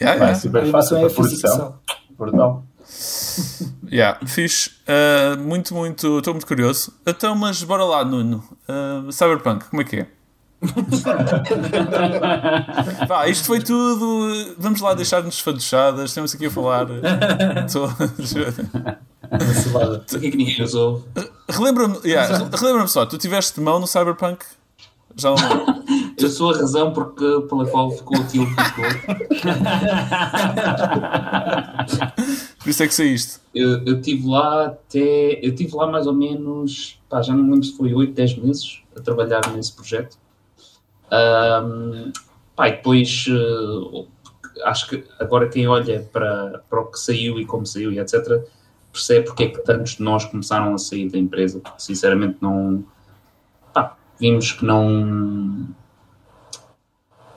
Yeah, Pá, é yeah. super A fácil para é física produção. Brutal. Yeah, fixe. Uh, muito, muito. Estou muito curioso. Então, mas bora lá, Nuno. Uh, Cyberpunk, como é que é? Vá, isto foi tudo. Vamos lá deixar-nos faduchadas. Temos aqui a falar. Todos. Vacilada. Por que é que ninguém os ouve? Relembra-me yeah, relembra só, tu tiveste mão no Cyberpunk? Já não. Eu sou a razão porque, pela qual ficou aquilo que ficou. Por isso é que saíste. Eu, eu tive lá até. Eu tive lá mais ou menos. Pá, já não me lembro se foi 8, 10 meses a trabalhar nesse projeto. Ahm, pá, e depois. eh, acho que agora quem olha para, para o que saiu e como saiu e etc. percebe porque é que tantos de nós começaram a sair da empresa. Porque, sinceramente, não. Pá, vimos que não.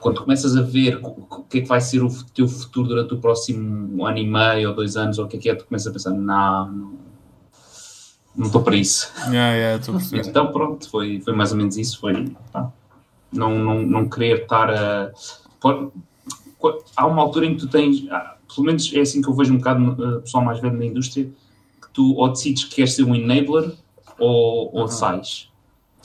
Quando começas a ver o que é que vai ser o teu futuro durante o próximo ano e meio ou dois anos, ou o que é que é, tu começas a pensar: não, não, estou para isso. Yeah, yeah. Então, pronto, foi, foi mais ou menos isso. Foi pá, não, não, não querer estar a. Há uma altura em que tu tens, ah, pelo menos é assim que eu vejo um bocado uh, pessoal mais velho na indústria, que tu ou decides que queres ser um enabler ou, ou sais.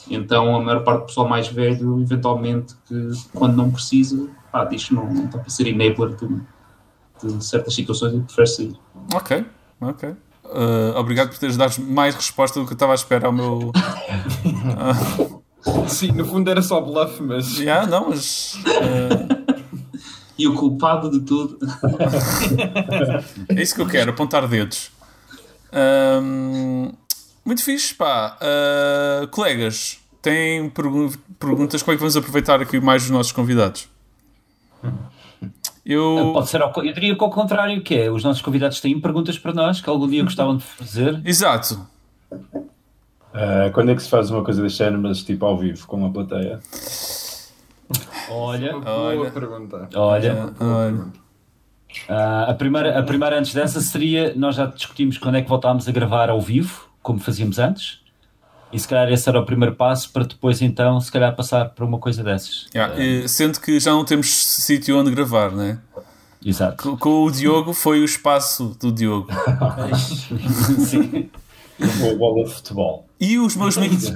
Então a maior parte do pessoal mais velho, eventualmente, que quando não precisa, pá, diz que não, não está para ser enabler de, de certas situações e prefere sair. Ok, ok. Uh, obrigado por teres dado mais resposta do que eu estava à espera ao meu. Sim, no fundo era só bluff, mas. Yeah, não, mas. uh, E o culpado de tudo É isso que eu quero, apontar dedos. Ahm, muito fixe, pá. Ah, colegas, têm pergu- perguntas? Como é que vamos aproveitar aqui mais os nossos convidados? Eu. Pode ser ao, eu diria que ao contrário, que é, os nossos convidados têm perguntas para nós que algum dia gostavam de fazer. Exato. Ah, quando é que se faz uma coisa deste género, mas tipo ao vivo, com uma plateia? Olha, Boa Olha. pergunta. olha. Olha. Ah, a, primeira, a primeira antes dessa seria, nós já discutimos quando é que voltámos a gravar ao vivo, como fazíamos antes. E se calhar esse era o primeiro passo para depois então, se calhar passar para uma coisa dessas. Yeah, e sendo que já não temos sítio onde gravar, né? Exato. Com, com o Diogo foi o espaço do Diogo. Sim. Ou a bola de futebol. E os meus, mic-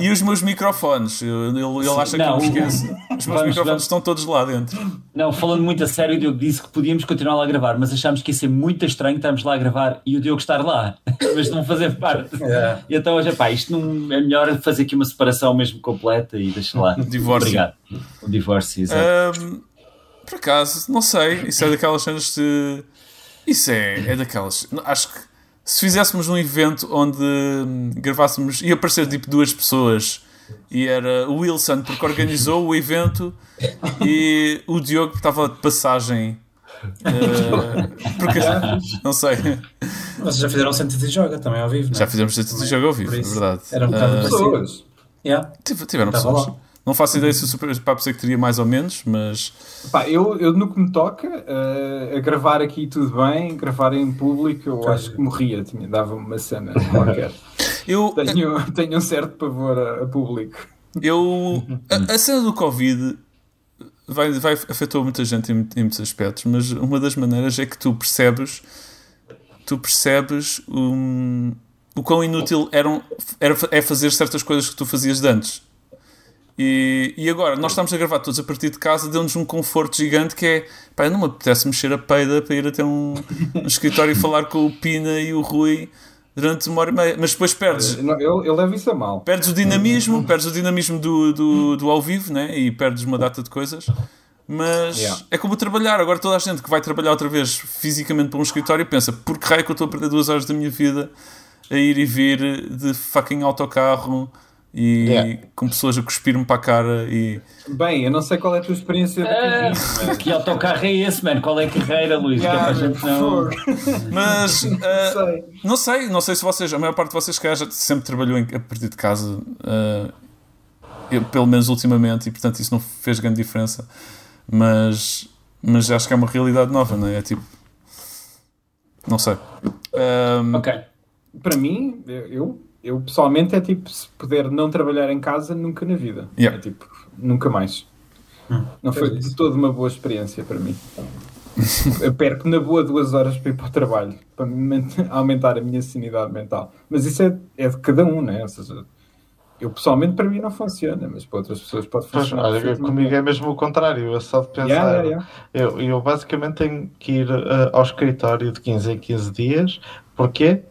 e os meus microfones. Eu- Ele, ele acha Não, que eu me esqueço. Os meus vamos- microfones vamos- estão todos lá dentro. Não, falando muito a sério, o Diogo disse que podíamos continuar lá a gravar, mas achámos que ia ser muito estranho estarmos lá a gravar e o Diogo estar lá, mas não fazer parte. Yeah. E então hoje, pá, isto não é melhor fazer aqui uma separação mesmo completa e deixa lá. Divórcio. Obrigado. Um divórcio, exato. Ahm, por acaso, não sei. Isso é daquelas cenas de. Isso é, é daquelas. Acho que se fizéssemos um evento onde hum, gravássemos. ia aparecer tipo duas pessoas e era o Wilson porque organizou o evento e o Diogo que estava de passagem. eh, porque não sei, Vocês já fizeram Sentity Joga também ao vivo, não é? já fizemos esse Também. jogo ao vivo, é verdade. Era um bocado Ah, parecido. Pessoas. Yeah. tive- tiveram pessoas. lá. Não faço ideia se o Super Papo Seco teria mais ou menos, mas Pá, eu, eu no que me toca, eh, a gravar aqui tudo bem, gravar em público, eu acho que morria, tinha, dava-me uma cena qualquer. eu, tenho, tenho um certo pavor a, a público. Eu. A, a cena do Covid vai, vai, afetou muita gente em, em muitos aspectos, mas uma das maneiras é que tu percebes. Tu percebes um, o quão inútil eram, era, é fazer certas coisas que tu fazias de antes. E, e agora, nós estamos a gravar todos a partir de casa, deu-nos um conforto gigante que é pá, eu não me apetece mexer a peida para ir até um, um escritório e falar com o Pina e o Rui durante uma hora e meia, mas depois perdes não, Eu, eu levo isso a mal. perdes o dinamismo, perdes o dinamismo do, do, do ao vivo, né? E perdes uma data de coisas. Mas Yeah. é como trabalhar. Agora toda a gente que vai trabalhar outra vez fisicamente para um escritório pensa, por que raio que eu estou a perder duas horas da minha vida a ir e vir de fucking autocarro e Yeah. com pessoas a cuspir-me para a cara e Bem, eu não sei qual é a tua experiência mas- que autocarro é esse, mano? Qual é a carreira, Luís? Que é para a gente por não... mas ah, Sei. não sei, não sei se vocês, a maior parte de vocês que já sempre trabalhou em- a partir de casa, ah, eu, pelo menos ultimamente, e portanto isso não fez grande diferença, mas, mas acho que é uma realidade nova, não é? É tipo, não sei. Ah, Ok. Para mim, eu, eu pessoalmente é tipo, se puder não trabalhar em casa, nunca na vida. Yeah. É tipo, nunca mais. Não foi pois é de toda uma boa experiência para mim. eu perco na boa duas horas para ir para o trabalho, para aumentar a minha sanidade mental. Mas isso é, é de cada um, né? Ou seja, eu pessoalmente para mim não funciona, mas para outras pessoas pode Pois, funcionar. olha, perfeitamente comigo é mesmo o contrário, eu só de pensar. Yeah, yeah, yeah. Eu, eu basicamente tenho que ir eh, ao escritório de 15 em 15 dias. Porquê?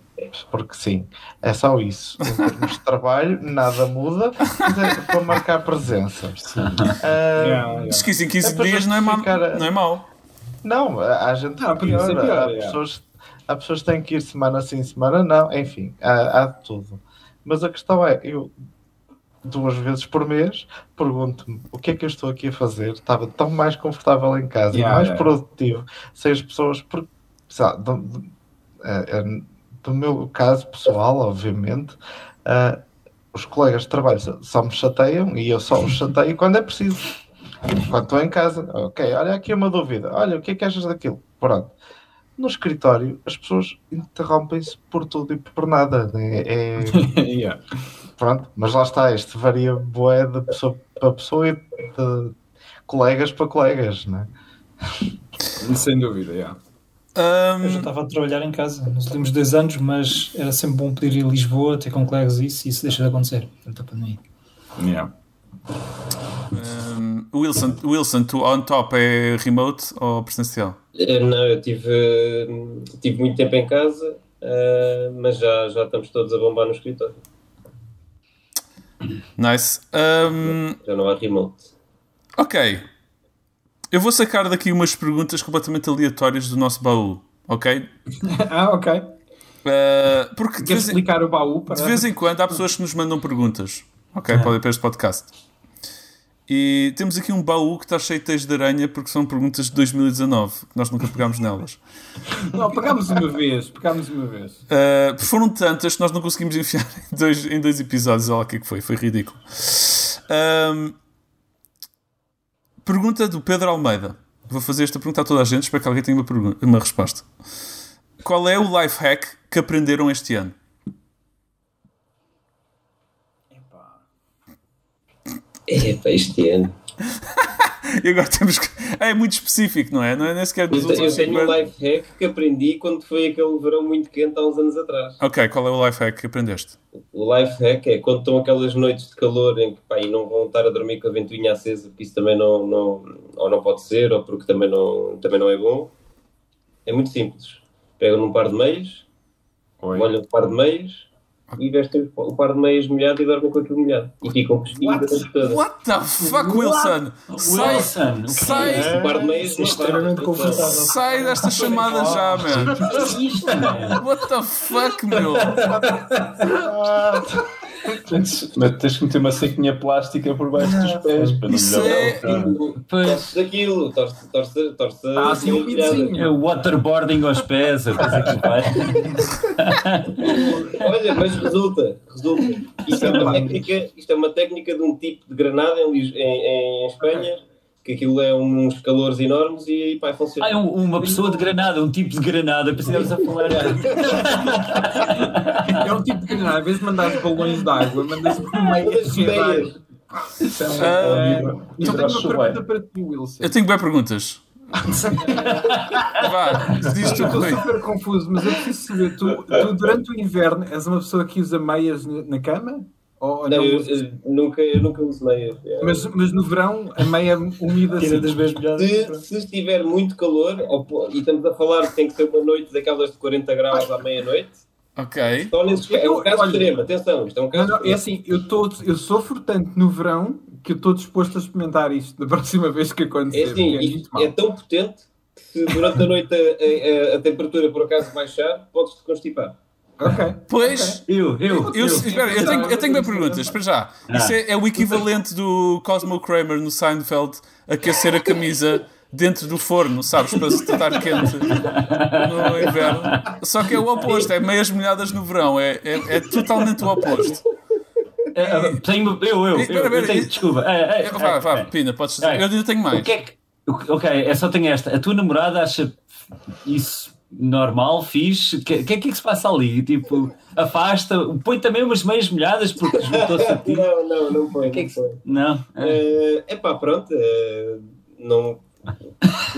Porque sim, é só isso. Em termos de trabalho, nada muda mas é para marcar presença. Ah, Yeah, yeah. Que isso em 15 É dias não é, ma justificar a- não é mau. Não, há gente Não, podia pior, ser pior, há, é. pessoas, há pessoas que têm que ir semana sim, semana não, enfim, há, há de tudo. Mas a questão é, eu duas vezes por mês pergunto-me o que é que eu estou aqui a fazer? Estava tão mais confortável em casa, Yeah, mais yeah. produtivo, sem as pessoas, por, sei lá, do, do- é, é, do meu caso pessoal, obviamente, ah, os colegas de trabalho só- me chateiam e eu só os chateio quando é preciso. Quando estou em casa, ok, olha aqui uma dúvida, olha, o que é que achas daquilo? Pronto. No escritório, as pessoas interrompem-se por tudo e por nada. né? É, Yeah. pronto, mas lá está, isto varia bué de pessoa para pessoa e de colegas para colegas, né? Sem dúvida, yeah. Ahm, Eu já estava a trabalhar em casa nos últimos dois anos, mas era sempre bom poder ir a Lisboa, ter com colegas isso, e isso deixa de acontecer. Portanto, a pandemia. Yeah. ahm, Wilson, Wilson, tu on top é remote ou presencial? Eh, Não, eu tive, tive muito tempo em casa, eh, mas já, já estamos todos a bombar no escritório. Nice. Ahm, Já não há remote. ok. Eu vou sacar daqui umas perguntas completamente aleatórias do nosso baú, ok? Ah, ok. Ah, porque Queres vez, em, explicar o baú para de vez em quando há pessoas que nos mandam perguntas, ok? Para, para este podcast. E temos aqui um baú que está cheio de teias de aranha porque são perguntas de 2019, que nós nunca pegámos nelas. Não, pegámos uma vez, pegámos uma vez. Uh, foram tantas que nós não conseguimos enfiar em dois, em dois episódios. Olha lá o que é que foi, foi ridículo. Um, pergunta do Pedro Almeida. Vou fazer esta pergunta a toda a gente, espero que alguém tenha uma, pergunta, uma resposta. Qual é o life hack que aprenderam este ano? É, para este ano. E agora temos que. É muito específico, não é? Não é nem sequer dos Eu, eu tenho um life hack que aprendi quando foi aquele verão muito quente há uns anos atrás. Ok, qual é o life hack que aprendeste? O life hack é quando estão aquelas noites de calor em que pá, e não vão estar a dormir com a ventoinha acesa, porque isso também não, não, ou não pode ser, ou porque também não, também não é bom. É muito simples. Pegam num par de meias, molham o par de meias e vestem o par de meias molhado e dormem com aquilo molhado. E ficam cuspidos a noite toda. What the fuck, Wilson? Sai, Wilson, que sai, O par de meias não extremamente confortável. sai desta chamada já, man. é mano? What the fuck, meu? Tens, mas tens que meter uma saquinha plástica por baixo dos pés para não Isso é- o cara. Pois, Torce daquilo, torce, torce. Ah, assim um pidezinho. é o waterboarding aos pés, a coisa que vai. Olha, mas resulta, resulta. Isto é uma técnica, isto é uma técnica de um tipo de granada em, em, em Espanha, que aquilo é uns calores enormes e pá, funciona. Ah, é um- uma pessoa de granada, um tipo de granada, precisamos a falar. É um tipo de granada, em vez de mandar balões de água, mandas por meio Todas de meias. Ah, Então tenho uma pergunta para ti, Wilson. eu tenho bem perguntas. Vá, diz tu, Eu estou super confuso, mas eu preciso saber, tu, tu durante o inverno és uma pessoa que usa meias na cama? Ou, ou Não, não eu, eu nunca, eu nunca uso meias. é. Mas, mas no verão a meia umida Tira assim. das vezes molhadas. Se, se estiver muito calor, ou e estamos a falar que tem que ser uma noite daquelas de 40 graus à meia-noite, Ok. só nesses, é um caso Olha- extremo, atenção, isto é um caso não, é assim, eu, tô, eu sofro tanto no verão que eu estou disposto a experimentar isto da próxima vez que acontecer. É assim, é é tão potente que se durante a noite a, a- a temperatura por acaso baixar, podes-te constipar. Ok. Pois, Eu, eu, eu, espera, eu, tenho, eu tenho bem perguntas, para já. Isso é, é o equivalente do Cosmo Kramer no Seinfeld aquecer a camisa dentro do forno, sabes, para se estar quente no inverno. Só que é o oposto, é meias molhadas no verão, é, é, é totalmente o oposto. É, é, tenho, eu, eu, Espera, eu, eu espera, tenho, e- desculpa. É, é, Vá, vá. Pina, podes É. Eu ainda tenho mais. O que é que. Ok, é só tenho esta. A tua namorada acha isso normal, fixe? O que, que é que se passa ali? Tipo, afasta, põe também umas meias molhadas porque juntou-se a ti. Não, não, não foi. que é não que- foi. Não? É. É pá, pronto. é, não.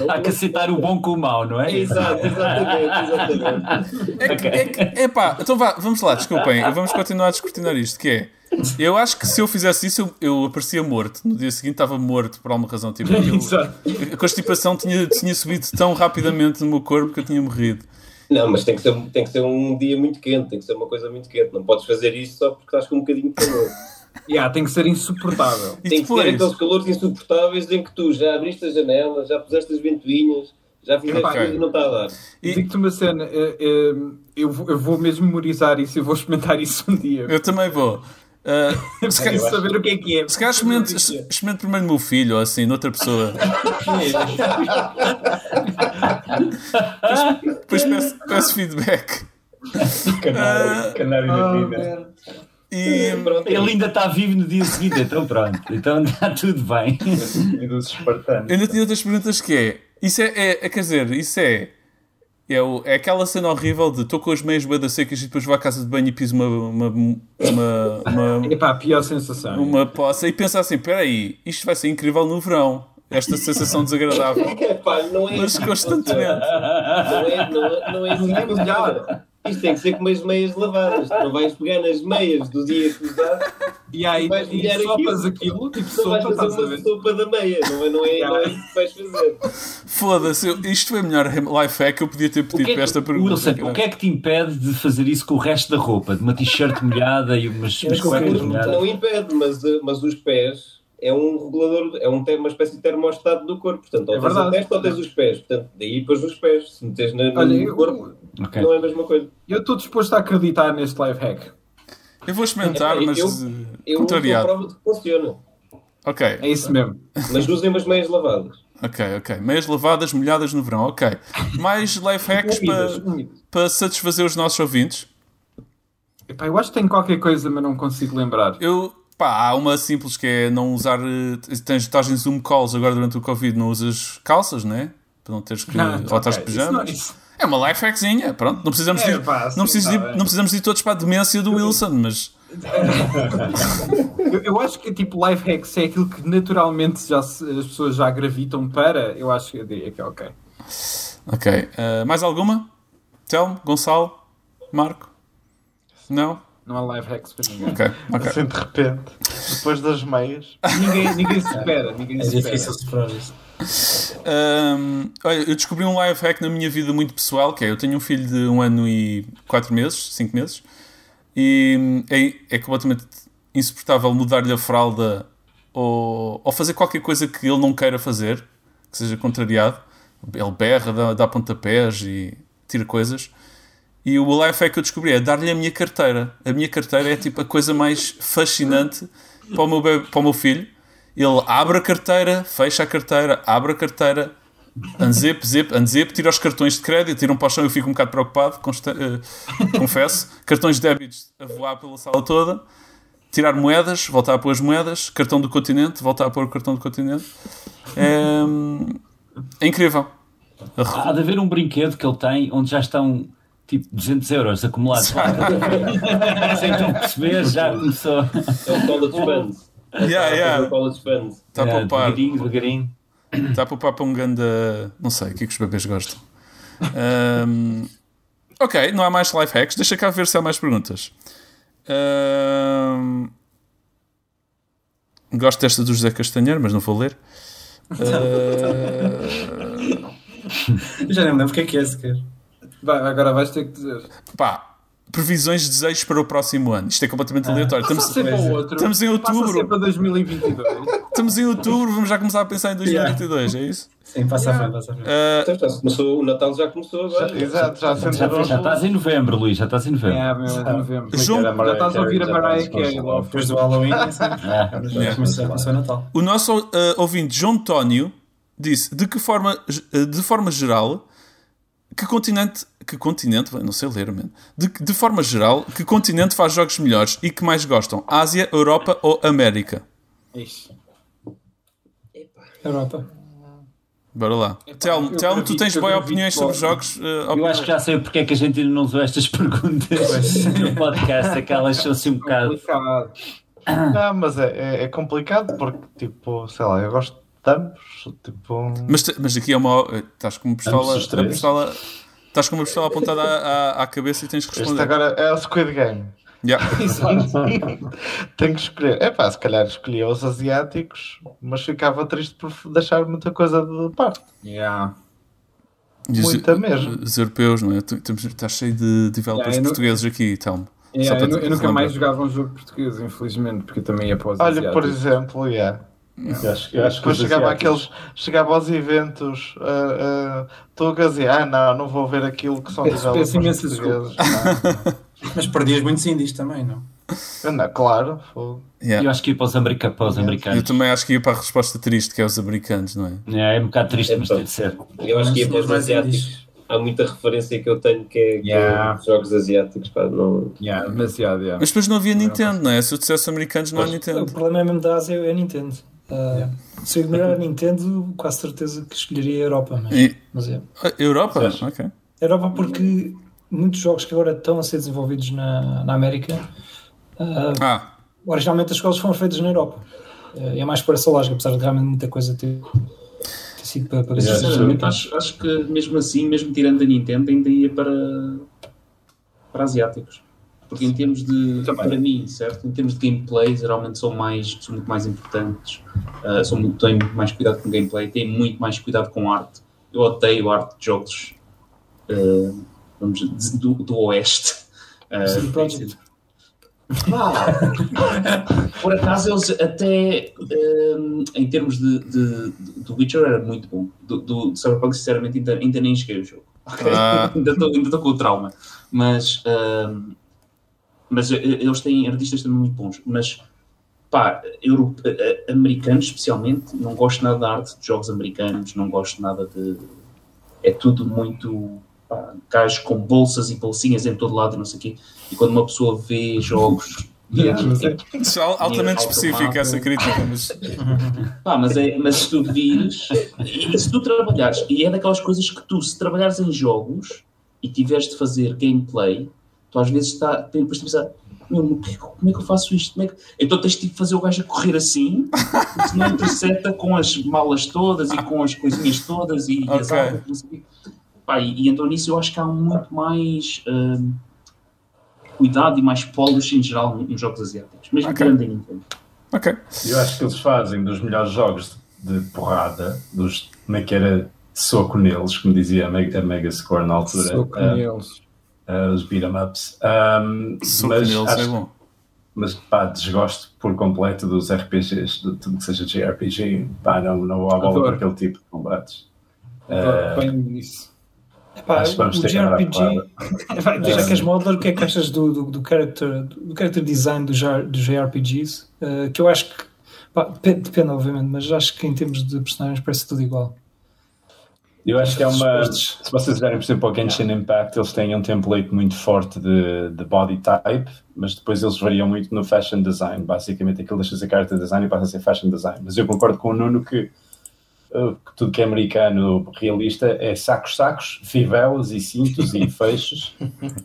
Há que aceitar o bom com o mau, não é? Exato, exatamente, exatamente. É que, é que, epá, então vá, vamos lá, desculpem, vamos continuar a descortinar isto, que é, eu acho que se eu fizesse isso, eu, eu aparecia morto, no dia seguinte estava morto por alguma razão, tipo, Exato. a constipação tinha, tinha subido tão rapidamente no meu corpo que eu tinha morrido. Não, mas tem que, ser, tem que ser um dia muito quente, tem que ser uma coisa muito quente. Não podes fazer isso só porque estás com um bocadinho de calor. Yeah, tem que ser insuportável. E Tem que ser depois, aqueles calores insuportáveis em que tu já abriste a janela, já puseste as ventoinhas, já fizeste Ok. tudo e não está a dar. E- Digo-te uma cena, eh, eh, eu, vou- eu vou mesmo memorizar isso e vou experimentar isso um dia. eu também vou. Ah, se, Preciso calhar, saber o que é que é. se calhar experimente, experimente primeiro no meu filho, ou assim, noutra pessoa. Depois peço, peço feedback. Canário, canário na vida. E, Pronto, Ele ainda está vivo no dia seguinte, então pronto. Então está tudo bem. Eu ainda tinha outras perguntas que é. Isso é, é, é, quer dizer, isso é. É, o- é aquela cena horrível de estou com as meias boedas secas e depois vou à casa de banho e piso uma, uma, uma, uma, Epá, a pior sensação. uma poça e penso assim: espera aí, isto vai ser incrível no verão. Esta sensação desagradável. Epá, não é Mas assim que constantemente. Não é, não é, não é assim funciona. Isto tem que ser com umas meias lavadas. Tu não vais pegar nas meias do dia que usaste, E aí, Vais e sopas aquilo, tipo não vais sopa, fazer uma sopa da meia. Não é, não é, não é isso que vais fazer. Foda-se, isto foi a melhor life hack que eu podia ter O pedido é para esta pergunta. Wilson, o que é que te impede de fazer isso com o resto da roupa? De uma t-shirt molhada e umas, umas cuecas Não, molhadas? não impede, mas, mas os pés é um regulador, é um, uma espécie de termostato do corpo. Portanto, ou É tens a testa ou tens os pés. Portanto, daí depois os pés. Se meteres na, no Olha, eu- corpo, Ok. não é a mesma coisa. Eu estou disposto a acreditar neste life hack. Eu vou experimentar, Epá, mas eu- eh, Eu contrariado. prova de que funciona. Ok, É isso mesmo. Mas usem umas meias lavadas. ok, ok. Meias lavadas, molhadas no verão, ok. Mais life hacks para, para satisfazer os nossos ouvintes. Epá, eu acho que tem qualquer coisa, mas não consigo lembrar. Eu, pá, há uma simples que é não usar. eh, Tens, estás em Zoom calls agora durante o Covid, não usas calças, né? Para não teres que. Ah, ou estás de. Isso não- isso- É uma life hackzinha, pronto. Não precisamos, É, de, pá, não, precisamos tá de, não precisamos de ir todos para a demência do Wilson, mas. Eu, eu acho que tipo life hacks é aquilo que naturalmente já se- as pessoas já gravitam para. Eu acho que eu diria que é ok. Ok. eh, mais alguma? Telmo, Gonçalo, Marco? Não? Não há life hacks para ninguém. Ok, ok. Assim de repente, depois das meias. Ninguém, ninguém se espera. Ninguém É se espera. difícil superar isso. Ahm, olha, eu descobri um life hack na minha vida muito pessoal, que é, eu tenho um filho de um ano e quatro meses, cinco meses, e hum, é, é completamente insuportável mudar-lhe a fralda ou, ou fazer qualquer coisa que ele não queira fazer, que seja contrariado. Ele berra, dá, dá pontapés e tira coisas. E o life hack que eu descobri é dar-lhe a minha carteira. A minha carteira é tipo a coisa mais fascinante para o meu, para o meu filho. Ele abre a carteira, fecha a carteira, abre a carteira, unzip, zip, unzip, tira os cartões de crédito, tira um para o chão, eu fico um bocado preocupado, eh, confesso. Cartões de débitos a voar pela sala toda. Tirar moedas, voltar a pôr as moedas, cartão do continente, voltar a pôr o cartão do continente. É, é incrível. Há de haver um brinquedo que ele tem onde já estão tipo 200 euros acumulados. Sem tu perceber, já começou. É o college fund. Yeah, yeah. É o college fund. Está a É, poupar. devagarinho, devagarinho. Está a poupar para um grande. Não sei, o que é que os bebês gostam. Ahm, ok, não há mais life hacks. Deixa cá ver se há mais perguntas. Ahm, gosto desta do José Castanheiro, mas não vou ler. Eu já nem me lembro o que é que é sequer. Vai, agora vais ter que dizer. pá, previsões de desejos para o próximo ano. Isto é completamente aleatório. Passa Estamos, sempre ao outro. estamos em Passa outubro. sempre a 2022. estamos em outubro, vamos já começar a pensar em 2022, é isso? Sim, passa à frente, passa à frente. Ah, Então, já começou, o Natal já começou agora. Exato, já Já, sentaram já estás em novembro, Luís, já estás em novembro. É, meu, novembro. João- Já estás a ouvir a Mariah Carey Já. Depois do Halloween, assim, Ah, já começou o Natal. o nosso ah, ouvinte João Tónio disse de que forma, ah, de forma geral, que continente, que continente, não sei ler, man. De, de forma geral, que continente faz jogos melhores e que mais gostam? Ásia, Europa ou América? Ixi. Europa. Bora lá. Telmo, Telmo, tu tens boas opiniões sobre jogos? ah, Eu acho que já sei porque é que a gente ainda não usou estas perguntas no podcast, aquelas são assim um bocado. Não, mas é, é, é complicado porque, tipo, sei lá, eu gosto ambos. Tipo, Mas, mas aqui é uma. Estás com uma pistola. A pistola estás com uma pistola apontada à, à, cabeça e tens que este responder. agora é o Squid Game. Yeah. Tenho que escolher. É pá, se calhar escolhia os asiáticos, mas ficava triste por deixar muita coisa de parte. Yeah. E os- Muita mesmo. Os europeus, não é? Estás cheio de developers Yeah, portugueses aqui, Telmo. Yeah, eu, eu nunca mais jogava um jogo português, infelizmente, porque eu também ia para os Olha, por asiáticos. exemplo, yeah. Eu acho, eu acho que chegava, àqueles, chegava aos eventos, ah, ah, estou a dizer, ah não, não vou ver aquilo que são developers portugueses. Mas perdias muitos indies também, não? Não, claro. Yeah. Eu acho que ia para os, america- para os Eu americanos. também acho que ia para a resposta triste, que é os americanos, não é? É, é um bocado triste, mas tem de ser. Eu acho que ia para os Mais asiáticos. Há muita referência que eu tenho que é, que é Yeah. jogos asiáticos. Pá, não... Yeah, demasiado, yeah. Mas depois não havia Nintendo, não é? Se eu dissesse americanos, não há O Nintendo. problema é mesmo da Ásia é a Nintendo. Uh, Se eu ignorar a Nintendo, quase certeza que escolheria a Europa. Mas, E- mas é. Ah, Europa? Ok. Europa porque muitos jogos que agora estão a ser desenvolvidos na, na América, uh, Ah, originalmente as escolas foram feitas na Europa. Uh, é mais por essa lógica, apesar de realmente muita coisa ter, ter sido para, para Yeah, esses Sinceramente, acho, acho que mesmo assim, mesmo tirando a Nintendo, ainda ia para, para asiáticos. Porque em termos de, Também. para mim, certo? Em termos de gameplay, geralmente são, mais, são muito mais importantes. Ah, são muito, têm muito mais cuidado com gameplay, têm muito mais cuidado com arte. Eu odeio arte de jogos ah, vamos dizer, do, do Oeste. Ah, CD Projekt. por acaso eles até hum, em termos de, de, de- do Witcher era muito bom. Do, do Cyberpunk, sinceramente, ainda, ainda nem joguei o jogo. ok? Ah. ainda estou ainda estou com o trauma. Mas, hum, mas eh, eles têm artistas também muito bons. Mas pá, euro- eh, eh, americanos especialmente, não gosto nada da arte de jogos americanos, não gosto nada de. É tudo muito. Pá, gajos com bolsas e bolsinhas em todo lado e não sei o quê. E quando uma pessoa vê jogos. Yeah, é- é altamente específica essa crítica, mas Pá, mas, é, mas se tu vires, e se tu trabalhares, e é daquelas coisas que tu, se trabalhares em jogos e tiveres de fazer gameplay, tu às vezes está, depois de pensar, meu, como é que- eu faço isto? Como é que... Então tens de fazer o gajo a correr assim, porque senão intercepta com as malas todas e com as coisinhas todas e, e as quê. Pá, e, e então nisso eu acho que há muito mais hum, cuidado e mais polish em geral nos jogos asiáticos, mesmo Ok. grande em Nintendo. ok. Eu acho que eles fazem dos melhores jogos de porrada, dos como é que era soco neles, como dizia a Mega, a Mega Score na altura, Soco ah, neles. Ah, os beat 'em ups. Um, mas, neles é acho- bom. mas pá, desgosto por completo dos RPGs, de tudo que seja JRPG. Pá, não, não vou à bola por aquele tipo de combates. Adoro bem nisso. Epá, Acho que vamos o ter JRPG, para já que és modeler, o que é que achas do, do, do, character, do character design do, J- do JRPGs? Uh, que eu acho que pá, depende, depende, obviamente, mas acho que em termos de personagens parece tudo igual. Eu acho que é uma. Se vocês olharem, por exemplo, ao Genshin Impact, eles têm um template muito forte de, de body type, mas depois eles variam muito no fashion design. Basicamente, aquilo deixa de ser character design e passa a ser fashion design. Mas eu concordo com o Nuno que tudo que é americano realista é sacos, sacos, fivelas e cintos e fechos.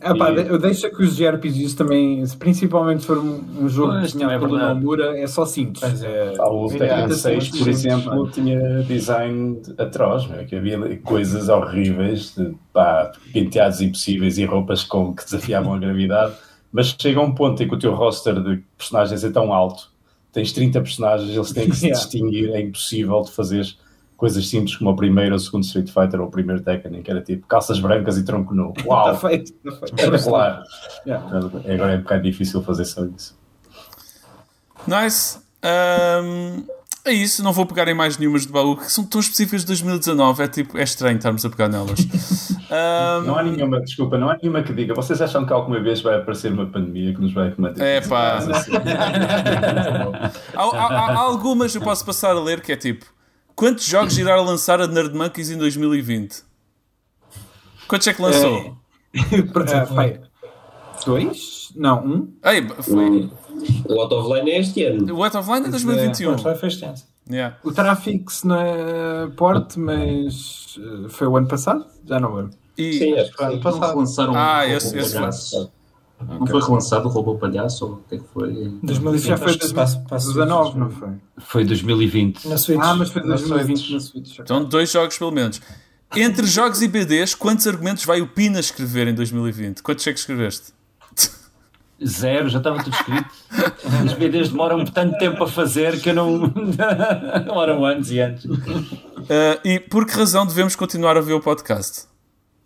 Ah, pá, E- de- eu deixo que os JRPGs também, se principalmente for um, um jogo Pois, desenhado é pelo. Nomura, é só cintos. Pois É, Ah, O é, Tekken é, 6, por exemplo, tinha design atroz, meu, que havia coisas horríveis, de, pá, penteados impossíveis e roupas com, que desafiavam a gravidade, mas chega a um ponto em que o teu roster de personagens é tão alto, tens 30 personagens, eles têm que se Yeah. distinguir, é impossível de fazer coisas simples como o primeiro ou o segundo Street Fighter ou o primeiro Tekken, que era tipo calças brancas e tronco nu. Está Uau! feito, está feito. Espetacular! Yeah. Agora é um bocado difícil fazer só isso. Nice. Ahm, é isso, não vou pegar em mais nenhumas de baú, que são tão específicas de 2019. É, tipo, é estranho estarmos a pegar nelas. Ahm, Não há nenhuma, desculpa, não há nenhuma que diga. Vocês acham que alguma vez vai aparecer uma pandemia que nos vai manter? É pá. Assim, há, há- há- há algumas eu posso passar a ler que é tipo: quantos jogos irá lançar a Nerd Monkeys em 2020? Quantos é que lançou? Pai, Dois? Não, um? Ei, foi. O Out of Line é este ano. O Out of Line é 2021. Pois, vai fez tempo. Yeah. O não é porte, mas eh, foi o ano passado? Já não lembro. E, Sim, acho que Ano sim. passado. Relançaram Ah, o esse- Robô esse foi. Não foi relançado o Robô Palhaço? Ou o que é que foi? 2020 Já foi acho que se passa- passa- 2019, não foi? Foi 2020. Na Switch. Ah, mas foi Na 2020 Switch. na Switch. Então, dois jogos pelo menos. Entre jogos e BDs, quantos argumentos vai o Pina escrever em 2020? Quantos é que escreveste? Zero, já estava tudo escrito. Os BDs demoram tanto tempo a fazer que eu não. demoram anos e anos. Ah, e por que razão devemos continuar a ver o podcast?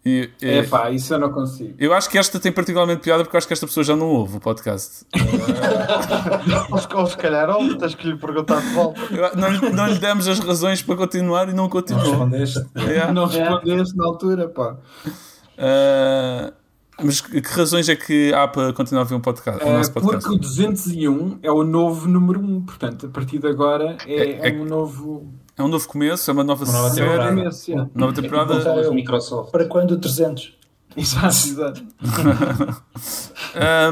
E, e- É pá, isso eu não consigo. eu acho que esta tem particularmente piada porque eu acho que esta pessoa já não ouve o podcast. Ou, ou se calhar, ou tens que lhe perguntar de volta. Não, lhe- não lhe demos as razões para continuar e não Não continuou. respondeste. Yeah. Não respondeste na altura, pá. Ah, mas que, razões é que há para continuar a ver um podcast, o É, nosso podcast? porque o 201 é o novo número 1, portanto, a partir de agora é, É- é- um novo. É um novo começo, é uma nova, Uma nova série, temporada. começo, yeah. nova temporada. Os Microsoft. Para quando o 300? Exato, exato.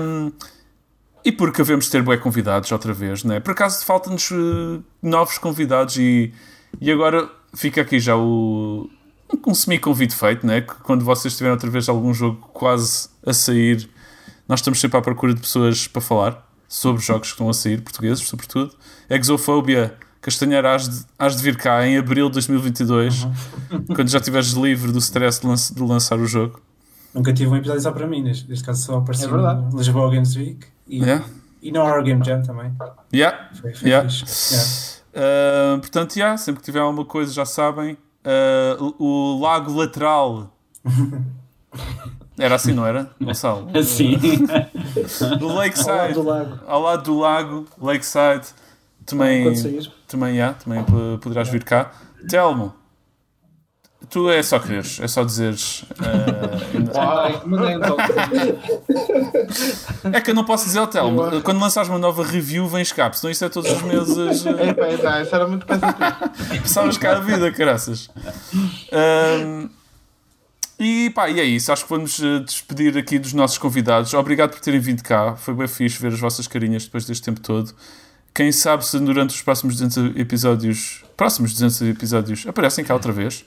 Um, e porque havemos ter bué convidados outra vez, não é? Por acaso faltam-nos eh, novos convidados e, e agora fica aqui já o um semi-convite feito, não é? Que quando vocês tiverem outra vez algum jogo quase a sair, nós estamos sempre à procura de pessoas para falar sobre jogos que estão a sair, portugueses, sobretudo. Exofobia, Castanheira, has de, has de vir cá em abril de 2022, quando já estiveres livre do stress de, lan- de lançar o jogo. Nunca tive um episódio só para mim, neste, neste caso só apareci É Lisboa Games Week e, Yeah. e no Horror Game Jam também. Yeah. Foi, foi Yeah. fixe. Yeah. Uh, portanto, já, sempre que tiver alguma coisa, já sabem. Uh, o, lago lateral. Era assim, não era? Gonçalo? Assim. Do Ao lado Lakeside. do lago. Ao lado do lago, Lakeside. Também, Quando sair. também, já, também poderás vir cá. Telmo, tu é só quereres, é só dizeres. uh, Ai, mandei então. é que eu não posso dizer ao Telmo. Quando lançares uma nova review, vens cá, senão isso é todos os meses. uh, É, pá, é, isso era muito cansativo. Sabes cá a vida, caraças. Ahm, e pá, e é isso. Acho que vamos eh, despedir aqui dos nossos convidados. Obrigado por terem vindo cá. Foi bem fixe ver as vossas carinhas depois deste tempo todo. Quem sabe se durante os próximos 200 episódios, próximos 200 episódios, aparecem cá outra vez.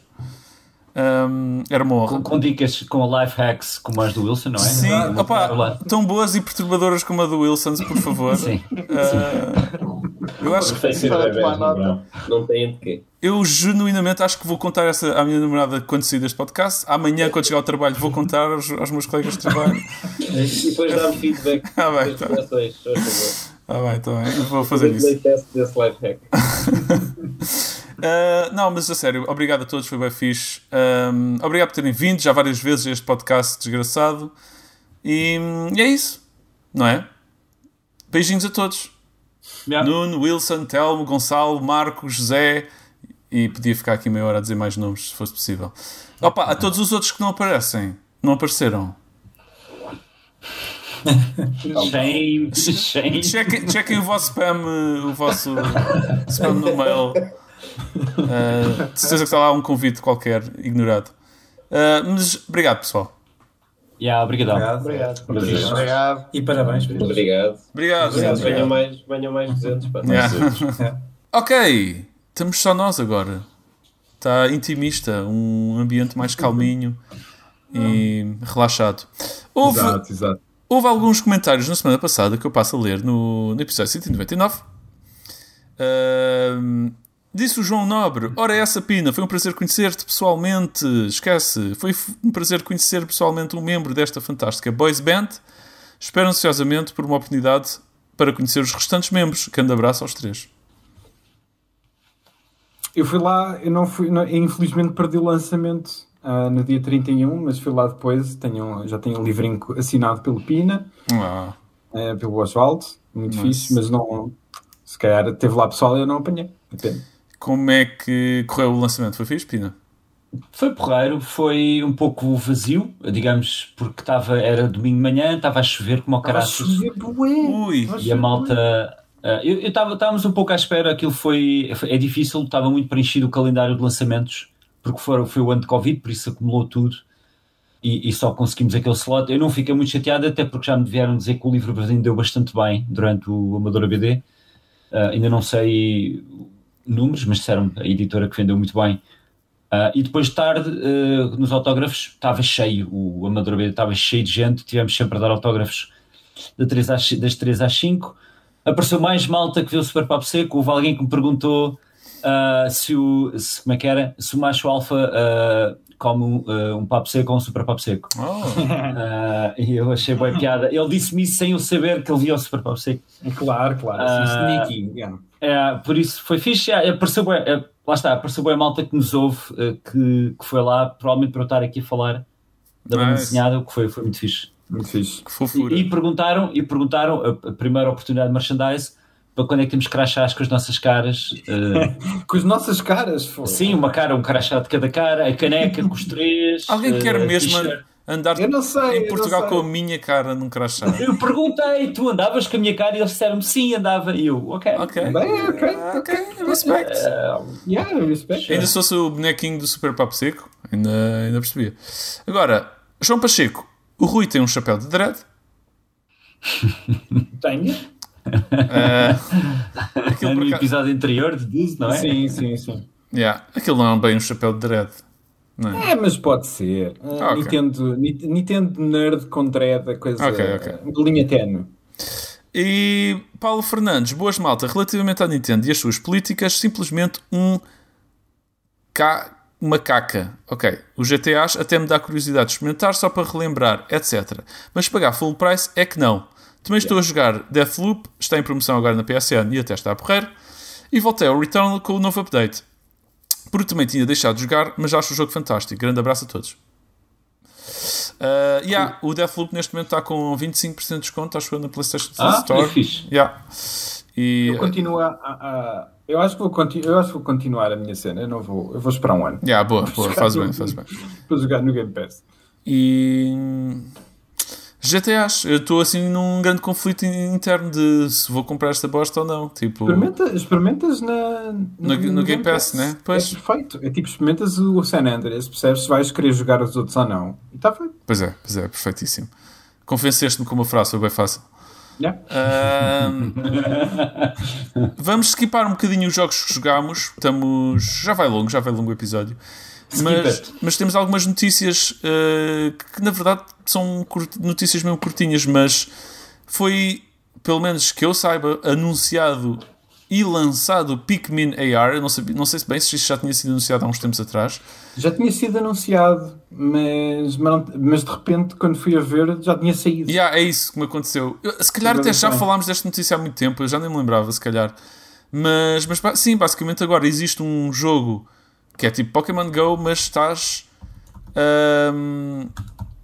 Ahm, era uma honra. com, com dicas, com life hacks como as do Wilson, não é? Sim, Vou opa, lá. tão boas e perturbadoras como a do Wilson, por favor. Sim. Ah, eu acho que nota. verão. Não tem de quê. Eu genuinamente acho que vou contar essa à minha namorada quando sair deste podcast. Amanhã, quando chegar ao trabalho, vou contar aos, aos meus colegas de trabalho. E depois dá-me feedback Ah, bem, tá. reações, por favor. Ah, bem, tá bem. Eu vou fazer isso. desse life hack. Ah, não, mas a sério, obrigado a todos, foi bem fixe. Ahm, obrigado por terem vindo já várias vezes a este podcast desgraçado. E, e é isso, não é? Beijinhos a todos. Yeah. Nuno, Wilson, Telmo, Gonçalo, Marco, José. E podia ficar aqui meia hora a dizer mais nomes, se fosse possível. Opa, a todos os outros que não aparecem, não apareceram. Shame, shame. Chequem, chequem o vosso spam, o vosso spam no mail. Uh, de certeza que está lá um convite qualquer, ignorado. Uh, mas obrigado, pessoal. Yeah, obrigadão. Obrigado. Prazer. Obrigado. E parabéns. por- Obrigado. Obrigado. Venham mais, venham mais 200. Pá. Yeah. ok, estamos só nós agora. Está intimista, um ambiente mais calminho e relaxado. Houve, Exato, exato. Houve alguns comentários na semana passada que eu passo a ler no, no episódio 199. Ahm, disse o João Nobre: Ora, essa Pina, foi um prazer conhecer-te pessoalmente. Esquece, foi um prazer conhecer pessoalmente um membro desta fantástica boys band. Espero ansiosamente por uma oportunidade para conhecer os restantes membros. Grande abraço aos três. Eu fui lá, eu não fui, não- infelizmente perdi o lançamento ah, no dia 31, mas fui lá depois. Tenho, já tenho um livrinho assinado pelo Pina, Ah, eh, pelo Oswaldo, muito Nice. fixe, mas não. Se calhar teve lá pessoal e eu não apanhei. Depende. como é que correu o lançamento? Foi fixe, Pina? Foi porreiro, foi um pouco vazio, digamos, porque estava, era domingo de manhã, estava a chover como ao. Ui, E a malta. ah, eu eu estava estávamos um pouco à espera, aquilo foi. É difícil, estava muito preenchido o calendário de lançamentos, porque foi, o ano de Covid, por isso acumulou tudo e, e só conseguimos aquele slot. Eu não fiquei muito chateado, até porque já me vieram dizer que o livro vendeu bastante bem durante o Amador ABD. Ah, ainda não sei números, mas disseram a editora que vendeu muito bem. Ah, e depois de tarde, ah, nos autógrafos, estava cheio, o Amador ABD estava cheio de gente, tivemos sempre a dar autógrafos das 3 às, das 3 às 5. Apareceu mais malta que viu o Super Papo Seco. Houve alguém que me perguntou ah, se o. Se, como é que era? Se o macho alfa ah, come um, ah, um papo seco ou um super papo seco. Oh, e eu achei boa piada. Ele disse-me isso sem eu saber que ele via o super papo seco. Claro, claro. Ah, assim, sneaky. yeah. É, por isso foi fixe. É, apareceu bué- é, lá está, apareceu bem a malta que nos ouve, que, que foi lá, provavelmente para eu estar aqui a falar da banda Nice. desenhada, o que foi, foi muito fixe. Muito fixe. que fofura. E, e perguntaram, e perguntaram a, a primeira oportunidade de merchandise para quando é que temos crachás com as nossas caras. eh, Com as nossas caras, foi. sim, uma cara, um crachá de cada cara, a caneca com os três. Alguém eh, quer mesmo t-shirt. andar Eu não sei. em eu Portugal com a minha cara num crachá? Eu perguntei, tu andavas com a minha cara e eles disseram-me sim, andava. E eu, ok. Ok. Bem, ok, Ok, respect. Yeah, respect. Ainda se fosse o bonequinho do Super Papo Seco, ainda, ainda percebia. Agora, João Pacheco, o Rui tem um chapéu de dread. Tenho? Ah, aquilo, por No episódio anterior de Diz, não é? Sim, sim, sim. Yeah, aquilo não é bem um chapéu de dread. Não é? É, mas pode ser. Ah, Ah, ok. Nintendo, Nintendo nerd com dread, a coisa. Ok, ok. Uma linha tenue. E Paulo Fernandes, boas malta, relativamente à Nintendo e as suas políticas, simplesmente um ca... uma caca. Ok, os GTAs até me dá curiosidade de experimentar só para relembrar, etc. Mas pagar full price é que não. Também estou a jogar Deathloop, está em promoção agora na PSN e até está a porrer. E voltei ao Returnal com o novo update. Porque também tinha deixado de jogar, mas acho o jogo fantástico. Grande abraço a todos. Uh, yeah, o Deathloop neste momento está com 25% de desconto, acho que na PlayStation Ah, Store. é fixe. Yeah. E, Eu continuo a, a- a- eu, acho que vou eu acho que vou continuar a minha cena. Eu não vou. Eu vou esperar um ano yeah, boa, boa, faz bem, faz bem. para jogar no Game Pass. E GTAs, eu estou assim num grande conflito in- interno de se vou comprar esta bosta ou não. Tipo, Experimenta, experimentas na, No- no Game Pass, né? Pois. É perfeito. É tipo, experimentas o San Andreas, percebes se vais querer jogar os outros ou não. E está feito. pois é, pois é, perfeitíssimo. Convenceste-me com uma frase, foi bem fácil. Yeah. Ahm, vamos skipar um bocadinho os jogos que jogámos. Estamos. Já vai longo, já vai longo o episódio. Mas, mas temos algumas notícias eh, que, na verdade, são notícias mesmo curtinhas, mas foi, pelo menos que eu saiba, anunciado e lançado o Pikmin AR. Eu não, sabia, não sei se bem se isto já tinha sido anunciado há uns tempos atrás. Já tinha sido anunciado, mas, mas, de repente, quando fui a ver, já tinha saído. Yeah, é isso que me aconteceu. Eu- se calhar até já falámos desta notícia há muito tempo, eu já nem me lembrava, se calhar. Mas, mas sim, basicamente agora existe um jogo que é tipo Pokémon Go, mas estás. ahm,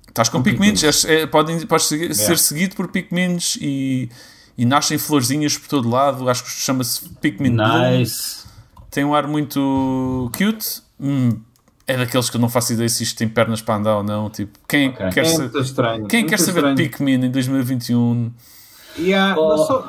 estás com, Pikmins. És- é, podem, podes segui- ser seguido por Pikmins e, e nascem florzinhas por todo lado. Acho que chama-se Pikmin Bloom. Nice. Tem um ar muito cute. Hum, é daqueles que eu não faço ideia se isto tem pernas para andar ou não. Tipo, quem Ok. quer, É muito estranho. quem muito quer saber de Pikmin em 2021? Yeah, Oh. só-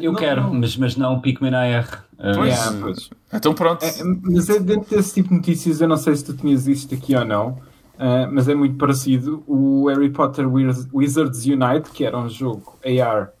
Eu Não, quero, não. Mas, mas não Pikmin AR. Ah, Pois. Yeah, pois. Então pronto. É, mas é dentro desse tipo de notícias, eu não sei se tu tinhas isto aqui ou não, ah, mas é muito parecido. O Harry Potter Wiz- Wizards Unite, que era um jogo AR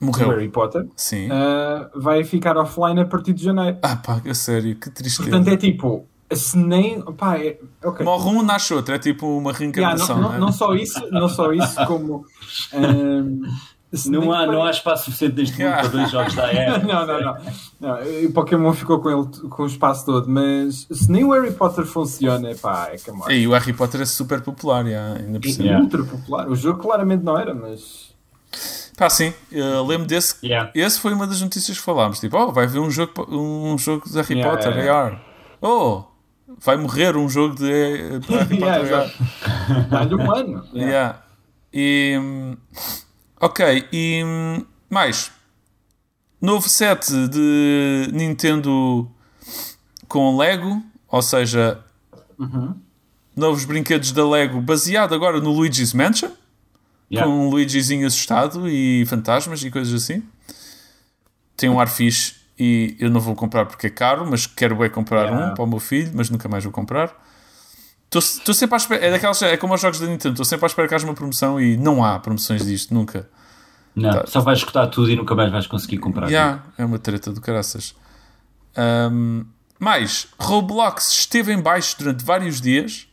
do Morreu. Harry Potter, Sim. ah, vai ficar offline a partir de janeiro. Ah, pá, a sério, que tristeza. Portanto, é tipo, se nem. Pá, é, ok. Morre um, nasce outro. É tipo uma Yeah, reencarnação. não, não, não, é? não só isso, não só isso, como. se Não há, não há espaço suficiente neste mundo para dois jogos da AR. não, não, não. não. O Pokémon ficou com, ele, com o espaço todo, mas se nem o Harry Potter funciona, pá, é que é morte. E o Harry Potter é super popular, já, ainda por É cima. Yeah. ultra popular. O jogo claramente não era, mas. Pá, sim, eu lembro desse. Yeah. Esse foi uma das notícias que falámos. Tipo, oh, vai haver um jogo, um jogo de Harry Yeah, Potter yeah, AR. Oh, vai morrer um jogo de, de Harry Yeah, Potter AR. Dá-lhe um ano. Yeah. E. Ok, e. hum, Mais. Novo set de Nintendo com Lego, ou seja, novos brinquedos da Lego baseado agora no Luigi's Mansion, Yeah. com um Luigizinho assustado e fantasmas e coisas assim. Tem um ar fixe e eu não vou comprar porque é caro, mas quero bem comprar Yeah. um para o meu filho, mas nunca mais vou comprar. Estou sempre à espera, é, daquelas, é como os jogos da Nintendo, estou sempre à espera que haja uma promoção e não há promoções disto, nunca. Não, Tá. só vais escutar tudo e nunca mais vais conseguir comprar. Já, é uma treta do caraças. Ahm, mais, Roblox esteve em baixo durante vários dias.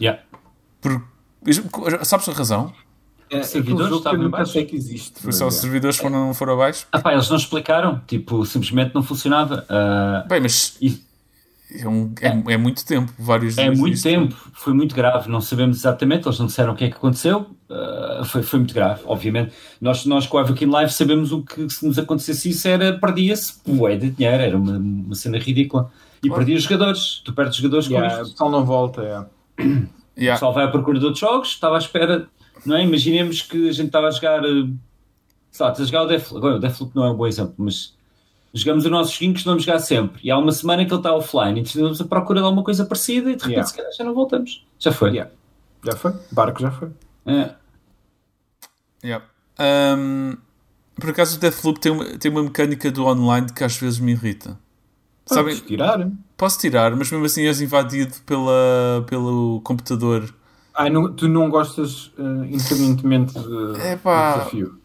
Yeah. Por, sabes a razão? É, servidores estavam eu em nunca baixo. sei que existe. Foi só os é. servidores foram, foram abaixo. Ah, pá, eles não explicaram, tipo, simplesmente não funcionava. Ah, Bem, mas e é, um- é- é muito tempo, vários é dias. muito disto. tempo, foi muito grave, não sabemos exatamente, eles não disseram o que é que aconteceu, ah, foi, foi muito grave, obviamente. Nós, nós com a Avakin Live sabemos o que se nos acontecesse isso era, perdia-se, ué, de dinheiro, era uma, uma cena ridícula. E perdia os jogadores, tu perdes jogadores Yeah, com o isto. pessoal não volta. é. O Yeah. pessoal vai à procura de outros jogos, estava à espera, não é? Imaginemos que a gente estava a jogar, eh, sei lá, estás a jogar o Deathloop, agora o Deathloop não é um bom exemplo, mas jogamos o nosso joguinho que costumamos jogar sempre, e há uma semana que ele está offline, e estamos a procura de alguma coisa parecida, e de repente Yeah. se calhar já não voltamos. Já foi. Yeah. Já foi? Barco já foi. É. Yeah. Ahm, por acaso o Deathloop tem uma, tem uma mecânica do online que às vezes me irrita. Sabem, tirar. posso tirar, mas mesmo assim és invadido pela, pelo computador. Ai, não- tu não gostas uh, independentemente de, Epá. do desafio.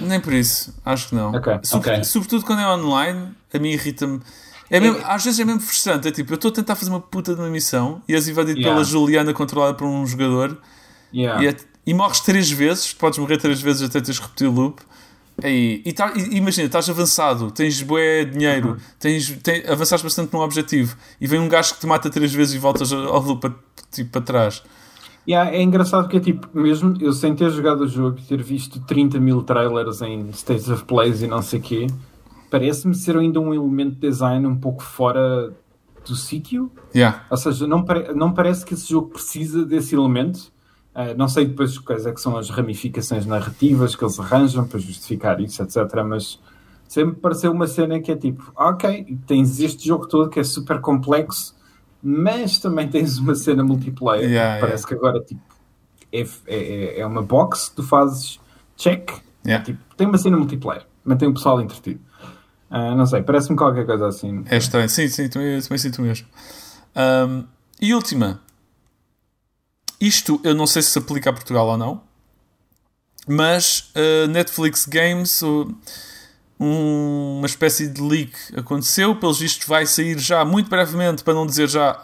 Nem por isso, acho que não. Ok, Sobre- ok. Sobretudo quando é online, a mim irrita-me. É mesmo- às vezes é mesmo frustrante. É tipo, eu estou a tentar fazer uma puta de uma missão e és invadido Yeah. pela Juliana controlada por um jogador Yeah. e, é- e morres três vezes. Podes morrer três vezes até teres repetido o loop. E, e, tá- e imagina, estás avançado, tens bué dinheiro, Uhum. tens, tem, avançaste bastante num objetivo e vem um gajo que te mata três vezes e voltas ao loop para, tipo, para trás. Yeah, é engraçado que é tipo, mesmo eu sem ter jogado o jogo e ter visto 30 mil trailers em States of Plays e não sei o quê, parece-me ser ainda um elemento de design um pouco fora do sítio. Yeah. Ou seja, não, não parece que esse jogo precisa desse elemento. Ah, não sei depois quais é que são as ramificações narrativas que eles arranjam para justificar isso, etc. Mas sempre pareceu uma cena que é tipo, ok, tens este jogo todo que é super complexo, mas também tens uma cena multiplayer. Yeah, Parece que agora tipo, é, é, é uma box que tu fazes check, Yeah. tipo, tem uma cena multiplayer, mantém o pessoal entretido. Ah, não sei, parece-me qualquer coisa assim. É estranho. Sim, sim, também, também sinto mesmo. Ahm, e última. Isto eu não sei se se aplica a Portugal ou não, mas a Netflix Games, o- um- uma espécie de leak aconteceu. Pelos vistos, vai sair já muito brevemente, para não dizer já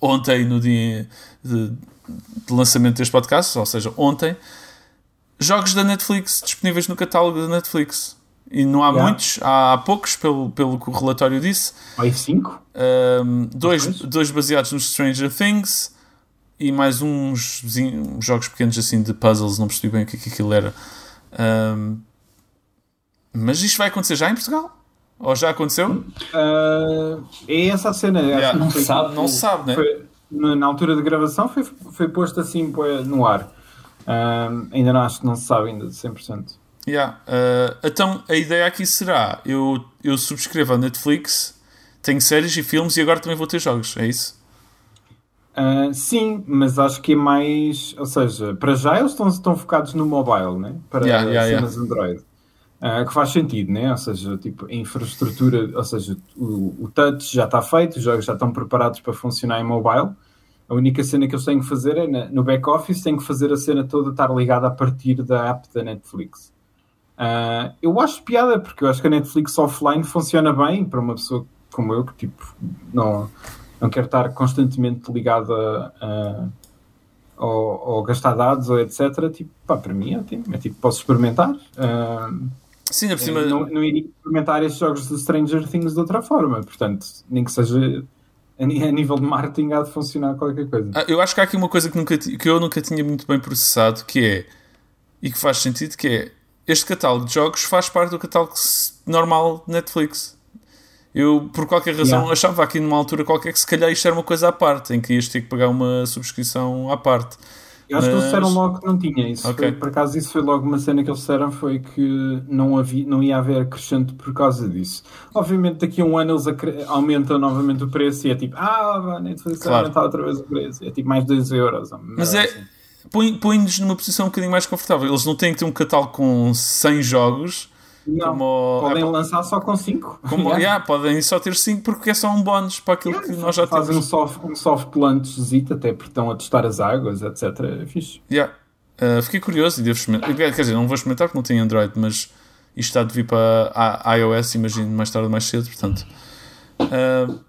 ontem, no dia de, de lançamento deste podcast, ou seja, ontem. Jogos da Netflix disponíveis no catálogo da Netflix. E não há Yeah. muitos, há poucos, pelo, pelo que o relatório disse. Aí 5? Um, dois, Dois? baseados nos Stranger Things e mais uns jogos pequenos assim de puzzles, não percebi bem o que, é que aquilo era. Um, mas isto vai acontecer já em Portugal? Ou já aconteceu? Ah, é essa a cena. Yeah, não foi- sabe, não sabe, né? foi- na, altura de gravação foi, foi posto assim no ar. Ah, ainda não acho que não se sabe ainda de 100%. Yeah. Uh, então a ideia aqui será: eu, eu subscrevo a Netflix, tenho séries e filmes e agora também vou ter jogos, é isso? Ah, sim, mas acho que é mais. Ou seja, para já eles estão, estão focados no mobile, né? para Yeah, yeah, cenas Android. Ah, que faz sentido, né? Ou seja, tipo, a infraestrutura, ou seja, o, o touch já está feito, os jogos já estão preparados para funcionar em mobile. A única cena que eles têm que fazer é na- no back-office, têm que fazer a cena toda estar ligada a partir da app da Netflix. Ah, eu acho piada, porque eu acho que a Netflix offline funciona bem para uma pessoa como eu, que tipo, não, não quer estar constantemente ligada a, ou, ou gastar dados ou etc. Tipo, pá, para mim é ótimo. É tipo, posso experimentar. Ah, Sim, por cima. não, não iria experimentar estes jogos de Stranger Things de outra forma. Portanto, nem que seja a, nível de marketing há de funcionar qualquer coisa. Ah, Eu acho que há aqui uma coisa que, nunca, que eu nunca tinha muito bem processado, que é, e que faz sentido, que é, este catálogo de jogos faz parte do catálogo normal de Netflix. Eu, por qualquer razão, Yeah. achava aqui numa altura qualquer que se calhar isto era uma coisa à parte, em que ias ter que pagar uma subscrição à parte. Eu acho que eles Mas- disseram logo que não tinha isso. Ok. Foi, por acaso, isso foi logo uma cena que eles disseram: foi que não, havia, não ia haver acrescente por causa disso. Obviamente, daqui a um ano eles aumentam novamente o preço e é tipo, ah, a Netflix Claro. aumentar outra vez o preço. É tipo mais 2 euros. Mas é. põe- Põe-nos numa posição um bocadinho mais confortável. Eles não têm que ter um catálogo com 100 jogos. Não, como, podem é, lançar só com 5. como yeah, podem só ter 5 porque é só um bónus para aquilo que nós já Fazem um temos. soft, um soft launch, até porque estão a testar as águas, etc. É fixe. Yeah. Uh, fiquei curioso e devo experimentar. Quer dizer, não vou experimentar porque não tenho Android, mas isto está de vir para a iOS, imagino, mais tarde ou mais cedo, portanto. Uh,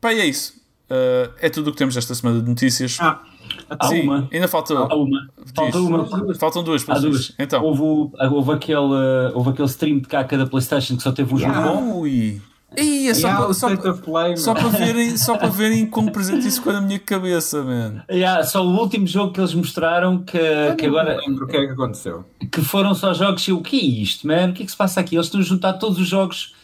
pá, e é isso. Uh, é tudo o que temos esta semana de notícias. Ah, Há Sim, uma. ainda falta. Há uma. Falta uma. Faltam duas, Há duas. Então. Houve, houve, aquele, houve aquele stream de caca da PlayStation que só teve um Yeah. jogo bom. Ui! Ih, é só, Yeah, para, só, Play, só, mano. para verem, só para verem como presente isso ficou na minha cabeça, man. Yeah, só o último jogo que eles mostraram que, que agora lembro o que é que aconteceu. que foram só jogos e eu, o que é isto, man? O que é que se passa aqui? Eles estão a juntar todos os jogos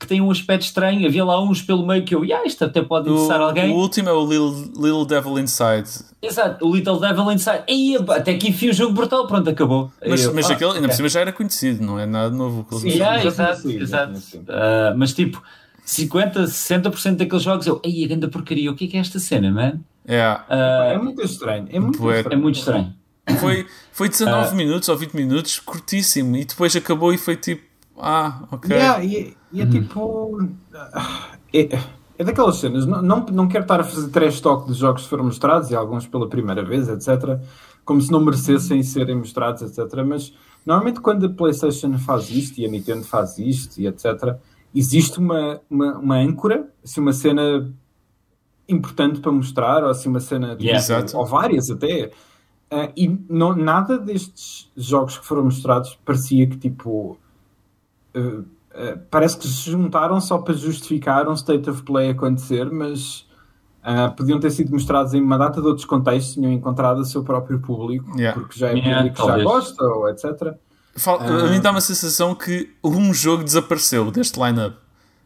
que têm um aspecto estranho. Havia lá uns pelo meio que eu, yeah, isto até pode O, interessar alguém. o último é o Little, Little Devil Inside. Exato, o Little Devil Inside. Ei, até aqui enfim o jogo brutal, pronto, acabou. Mas, Eu, mas ah, aquele, ainda por ok. cima, já era conhecido, não é nada novo. que Sim. Yeah, tinha exato, exato. Ah, mas tipo, 50, 60% daqueles jogos eu, ei, a grande porcaria, o que é que é esta cena, man? Yeah. Ah, É muito estranho. É muito Bué. é estranho. muito estranho. Foi, foi 19 Ah. minutos ou 20 minutos, curtíssimo. E depois acabou e foi tipo, ah, ok. Yeah, e, e é Uhum. tipo. É, é daquelas cenas. Não, não, não quero estar a fazer trash talk dos jogos que foram mostrados e alguns pela primeira vez, etc. Como se não merecessem serem mostrados, etc. Mas normalmente quando a PlayStation faz isto e a Nintendo faz isto e etc. Existe uma, uma, uma âncora, assim, uma cena importante para mostrar, ou assim uma cena Yeah. Ou várias até. Ah, e não, nada destes jogos que foram mostrados parecia que tipo Uh, uh, parece que se juntaram só para justificar um state of play acontecer, mas uh, podiam ter sido mostrados em uma data de outros contextos, tinham encontrado o seu próprio público, Yeah. porque já é Yeah, público que já gosta, ou etc. Fal- Ah. A mim dá uma sensação que um jogo desapareceu deste line-up.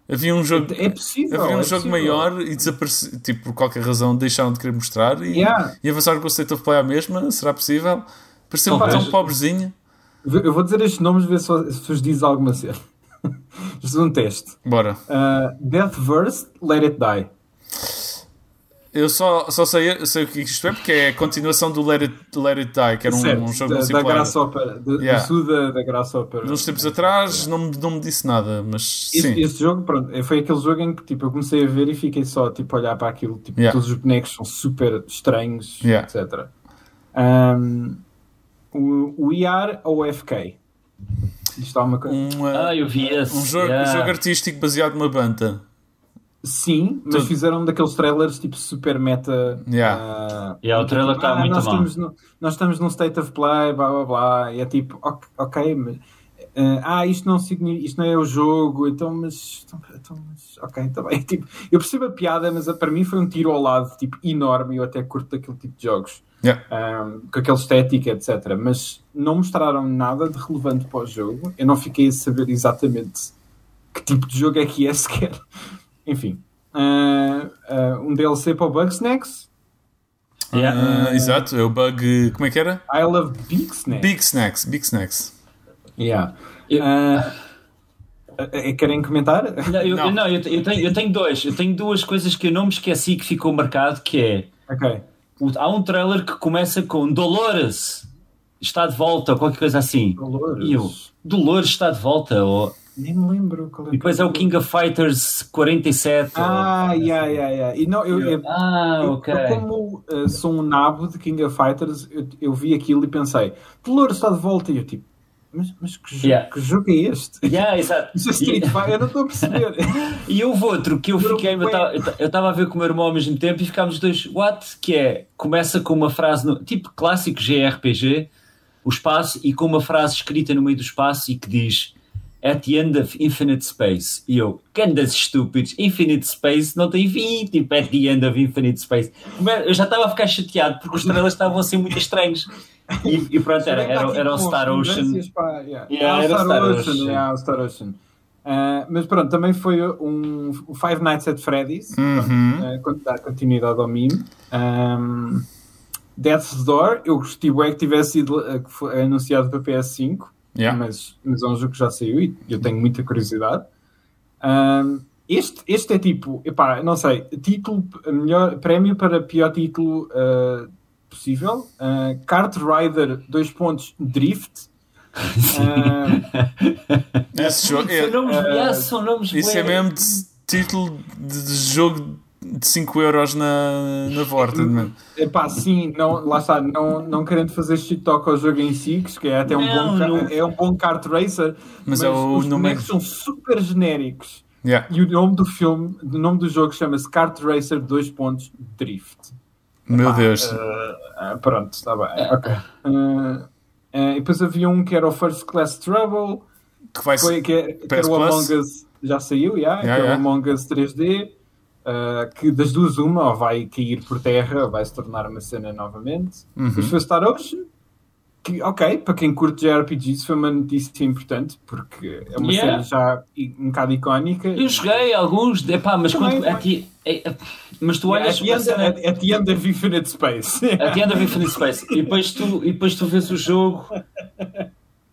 Havia um jogo, É possível. havia um é jogo possível. maior e desapareceu, tipo, por qualquer razão deixaram de querer mostrar e, Yeah. e avançaram com o state of play à mesma. Será possível? Pareceu Talvez. tão pobrezinho. Eu vou dizer estes nomes, ver se, vos diz alguma cena. Isto é um teste. Bora. Uh, Death Verse, Let It Die. Eu só, só sei, sei o que isto é porque é a continuação do Let It, do Let It Die, que era um, Certo, um jogo da, da multiplayer. Grasshopper, de, Yeah. do Suda da Grasshopper. De uns tempos atrás não, me- não me disse nada, mas Esse, sim. esse jogo, pronto, foi aquele jogo em que tipo, eu comecei a ver e fiquei só tipo, a olhar para aquilo. Tipo, Yeah. Todos os bonecos são super estranhos, Yeah. etc. Um, o, o IR ou o FK? Isto há uma coisa. Uma- Ah, eu vi esse. um jogo, yeah. jogo artístico baseado numa banda. Sim, mas Tudo. fizeram um daqueles trailers tipo super meta. Yeah. ah, Yeah, o trailer tipo, está muito nós estamos no- nós estamos num state of play, blá blá blá, e é tipo, ok, ok, mas. Ah, ah, isto não, significa, isto não é o jogo, então, mas. Então, então, mas ok, está bem. Tipo, eu percebo a piada, mas para mim foi um tiro ao lado tipo, enorme eu até curto daquele tipo de jogos. Yeah. ah, com aquele estética, etc. Mas não mostraram nada de relevante para o jogo. Eu não fiquei a saber exatamente que tipo de jogo é que é sequer. Enfim. Ah, ah, um DLC para o Bugsnax. Yeah. Ah, exato, é o bug. Como é que era? I love Big Snacks. Big Snacks. Big Snacks. Yeah. Eu- ah, querem comentar? Não, eu, Não. não, eu, eu tenho, eu tenho dois. Eu tenho duas coisas que eu não me esqueci que ficou marcado, que é ok. o- há um trailer que começa com Dolores está de volta, ou qualquer coisa assim. Dolores. E eu, Dolores está de volta, ou... Nem me lembro qual é e depois é o King of Fighters 47. ou- Ah, yeah, yeah, yeah. E não, eu, eu, Ah, eu- ok. eu como ah, sou um nabo de King of Fighters, eu, eu vi aquilo e pensei, Dolores está de volta. E eu tipo, mas, mas que, jo- Yeah. que jogo é este? Yeah, exato. Isso é Street Fighter? Eu não estou a perceber. E houve outro que eu fiquei, eu estava a ver com o meu irmão ao mesmo tempo e ficámos os dois, what? Que é, começa com uma frase, no- tipo clássico GRPG, o espaço, e com uma frase escrita no meio do espaço e que diz At the end of infinite space. E eu, candas estúpidos, infinite space não tem fim, tipo, at the end of infinite space. É- Eu já estava a ficar chateado porque os trailers estavam a ser muito estranhos. E, e pronto, era, era, aqui era o Star Ocean. yeah. Yeah, era o Star, Ocean, Ocean. yeah, o Star Ocean. Ah, mas pronto, também foi um Five Nights at Freddy's, Uhum. uh, quando dá continuidade ao meme. Um, Death's Door, eu gostei bem que tivesse sido uh, anunciado para PS5, Yeah. mas, mas é um jogo que já saiu e eu tenho muita curiosidade. Um, este, este é tipo, epá, não sei, título, melhor, prémio para pior título uh, possível. Uh, Kart Rider, dois pontos, Drift. Uh, Esse jogo São é, nomes, yeah, são nomes isso é mesmo de título de, de jogo de 5 euros na, na Vorta, mano. epá, sim, não, lá está, não, não querendo fazer shit talk ao jogo em si, que é até um, Não, bom, ca- não. é um bom kart racer, Mas mas, é o os nome- bonecos são super genéricos. Yeah. E o nome do filme, o nome do jogo chama-se Kart Racer 2 pontos Drift. Meu Pá, Deus. ah, pronto, está bem. ok. Eh, eh, e depois havia um que era o First Class Trouble, que vai foi, que, é- que era o Plus? Among Us, já saiu, yeah, que Yeah, era yeah. o Among Us 3D, eh, que das duas uma, ou vai cair por terra, ou vai se tornar uma cena novamente. Uhum. Depois foi Star Ocean, que, ok, para quem curte JRPGs foi uma notícia importante, porque é uma Yeah. cena já um bocado icónica. Eu joguei alguns, epá, mas Também, quando. Aqui, é- é- mas tu olhas At the, end, cena- at, at the end of Infinite Space. a The End of Infinite Space e depois tu, e depois tu vês o jogo.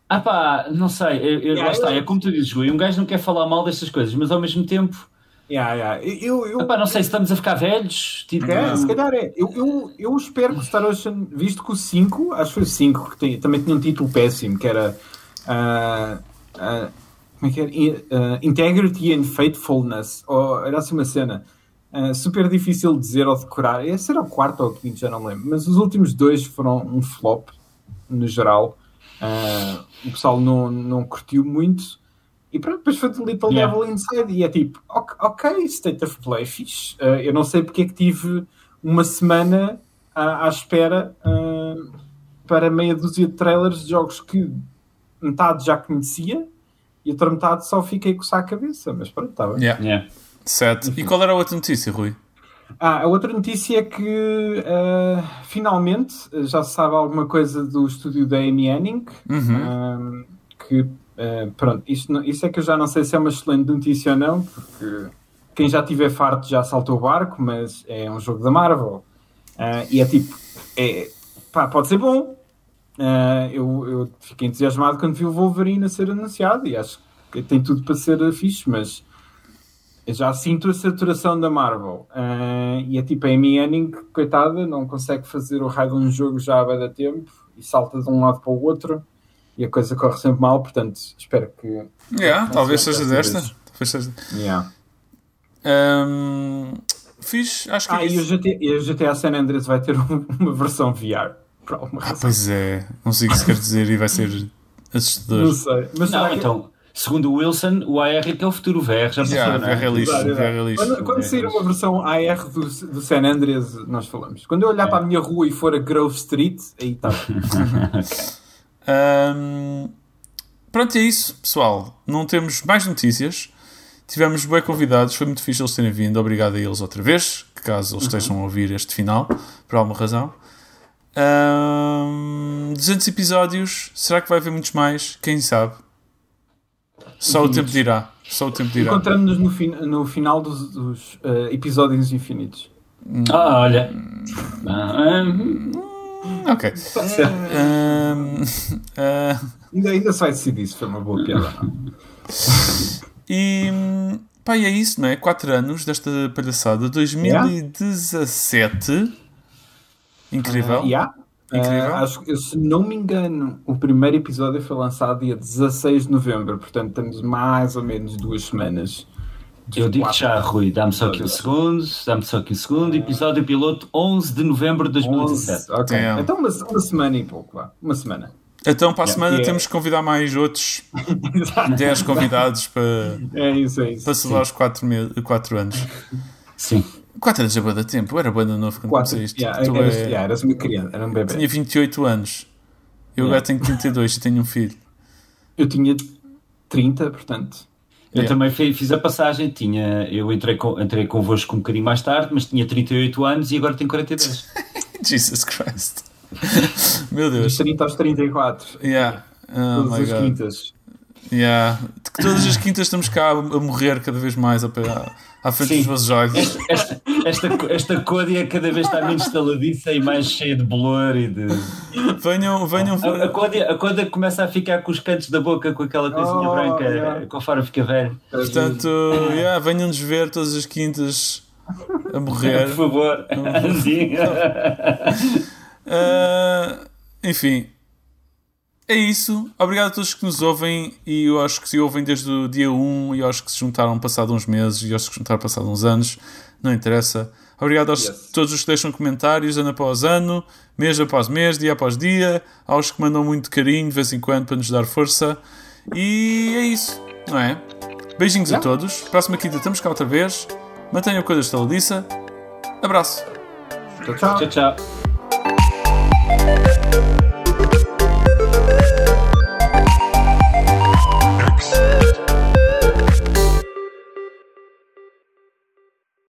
Ah pá, não sei, eu, eu- Yeah, lá está, é como tu dizes, Rui, um gajo não quer falar mal destas coisas, mas ao mesmo tempo, Yeah, yeah. Eu, eu, ah pá, não sei se estamos a ficar velhos, tipo, É, se calhar é. Eu, eu, eu espero que o Star Ocean, visto que o 5, acho que foi o 5, que tem- também tinha um título péssimo, que era. ah, ah, como é que era? Ah, Integrity and Faithfulness, ou era assim uma cena. super difícil de dizer ou decorar. Esse era o quarto ou o quinto, já não me lembro. Mas os últimos dois foram um flop, no geral. O pessoal não, não curtiu muito. E pronto, depois foi The Little Yeah. Devil Inside. E é tipo, ok, State of Play, fixe. Ah, eu não sei porque é que tive uma semana à, à espera ah, para meia dúzia de trailers de jogos que metade já conhecia e outra metade só fiquei coçar a cabeça. Mas pronto, está bem. Yeah. yeah. Sete. E qual era a outra notícia, Rui? Ah, a outra notícia é que ah, finalmente já se sabe alguma coisa do estúdio da Amy Henning. Uhum. ah, que ah, pronto, isto, é que eu já não sei se é uma excelente notícia ou não, porque quem já tiver farto já saltou o barco, mas é um jogo da Marvel. Ah, e é tipo, é, pá, pode ser bom. Ah, eu, eu fiquei entusiasmado quando vi o Wolverine a ser anunciado e acho que tem tudo para ser fixe, mas já sinto a saturação da Marvel. E é tipo, a Amy Henning, coitada, não consegue fazer o raio de um jogo já há bem tempo e salta de um lado para o outro e a coisa corre sempre mal, portanto, espero que. Yeah, talvez seja desta. Talvez seja. Yeah. Ahm, fiz, acho que Ah, é e o, isso. GTA, e o GTA San Andreas vai ter um- uma versão VR. Por alguma Ah, razão. pois é, não sei o que se quer dizer e vai ser assustador. Não sei. Mas Não, que- então, segundo o Wilson, o AR é que é o futuro, VR já passou, Yeah, é? VR é lixo, é lixo. Quando, quando sair uma versão AR do, do San Andreas, nós falamos. Quando eu olhar para a minha rua e for a Grove Street, aí está. Ahm, pronto, é isso, pessoal. Não temos mais notícias. Tivemos bem convidados, foi muito fixe eles terem vindo. Obrigado a eles outra vez, caso eles estejam a ouvir este final, por alguma razão. Ahm, 200 episódios, será que vai haver muitos mais? Quem sabe? Só o tempo dirá. Só o tempo dirá. Encontramos-nos no, fin- no final dos, dos, eh, episódios infinitos. Ah, olha. Ah, hum, Ok. Certo. Ahm, ah, Ainda, ainda se vai decidir se foi uma boa piada. E pá, e é isso, não é? 4 anos desta palhaçada, 2017. Incrível. Ah, yeah. Incrível. Ah, acho que, se não me engano, o primeiro episódio foi lançado dia 16 de novembro, portanto temos mais ou menos duas semanas. Eu digo Quatro. já, Rui, dá-me só aqui um segundo, dá-me só aqui um segundo. Episódio piloto 11 de novembro de 2017. 11, ok. Damn. Então uma, uma semana e pouco, vá. Uma semana. Então, para a semana, Yeah. temos que convidar mais outros Exato. 10 convidados para, É isso, é isso. para celebrar os 4, quatro anos. Sim. 4 anos é boa da tempo, eu era boa da novo quando Quatro. comecei isto. Yeah, Tu eras, é- yeah, eras uma criança, era um bebê. Tinha 28 anos. Eu agora tenho 32 e tenho um filho. Eu tinha 30, portanto. Eu Yeah. também fi- fiz a passagem, tinha, eu entrei, com, entrei convosco um bocadinho mais tarde, mas tinha 38 anos e agora tenho 42. Jesus Christ. Meu Dos Deus. 30 aos 34. Yeah. Oh Todas as God. quintas. Yeah. Todas as quintas estamos cá a, morrer cada vez mais a à frente Sim. dos vossos olhos. Esta, esta, esta côdea cada vez está menos estaladiça e mais cheia de bolor e de. Venham, venham. A, a, côdea, a côdea começa a ficar com os cantos da boca com aquela coisinha Oh, branca yeah. conforme fica velho. Portanto, yeah, venham-nos ver todas as quintas a morrer. Por favor. Sim. Ah, enfim, é isso. Obrigado a todos que nos ouvem e eu acho que se ouvem desde o dia 1 e eu acho que se juntaram passado uns meses e acho que se juntaram passado uns anos. Não interessa. Obrigado aos Yes. todos os que deixam comentários ano após ano, mês após mês, dia após dia, aos que mandam muito carinho de vez em quando para nos dar força. E é isso, não é? Beijinhos a todos. Próxima quinta estamos cá outra vez. Mantenham a coisa estaladiça. Abraço. Tchau, tchau. tchau, tchau.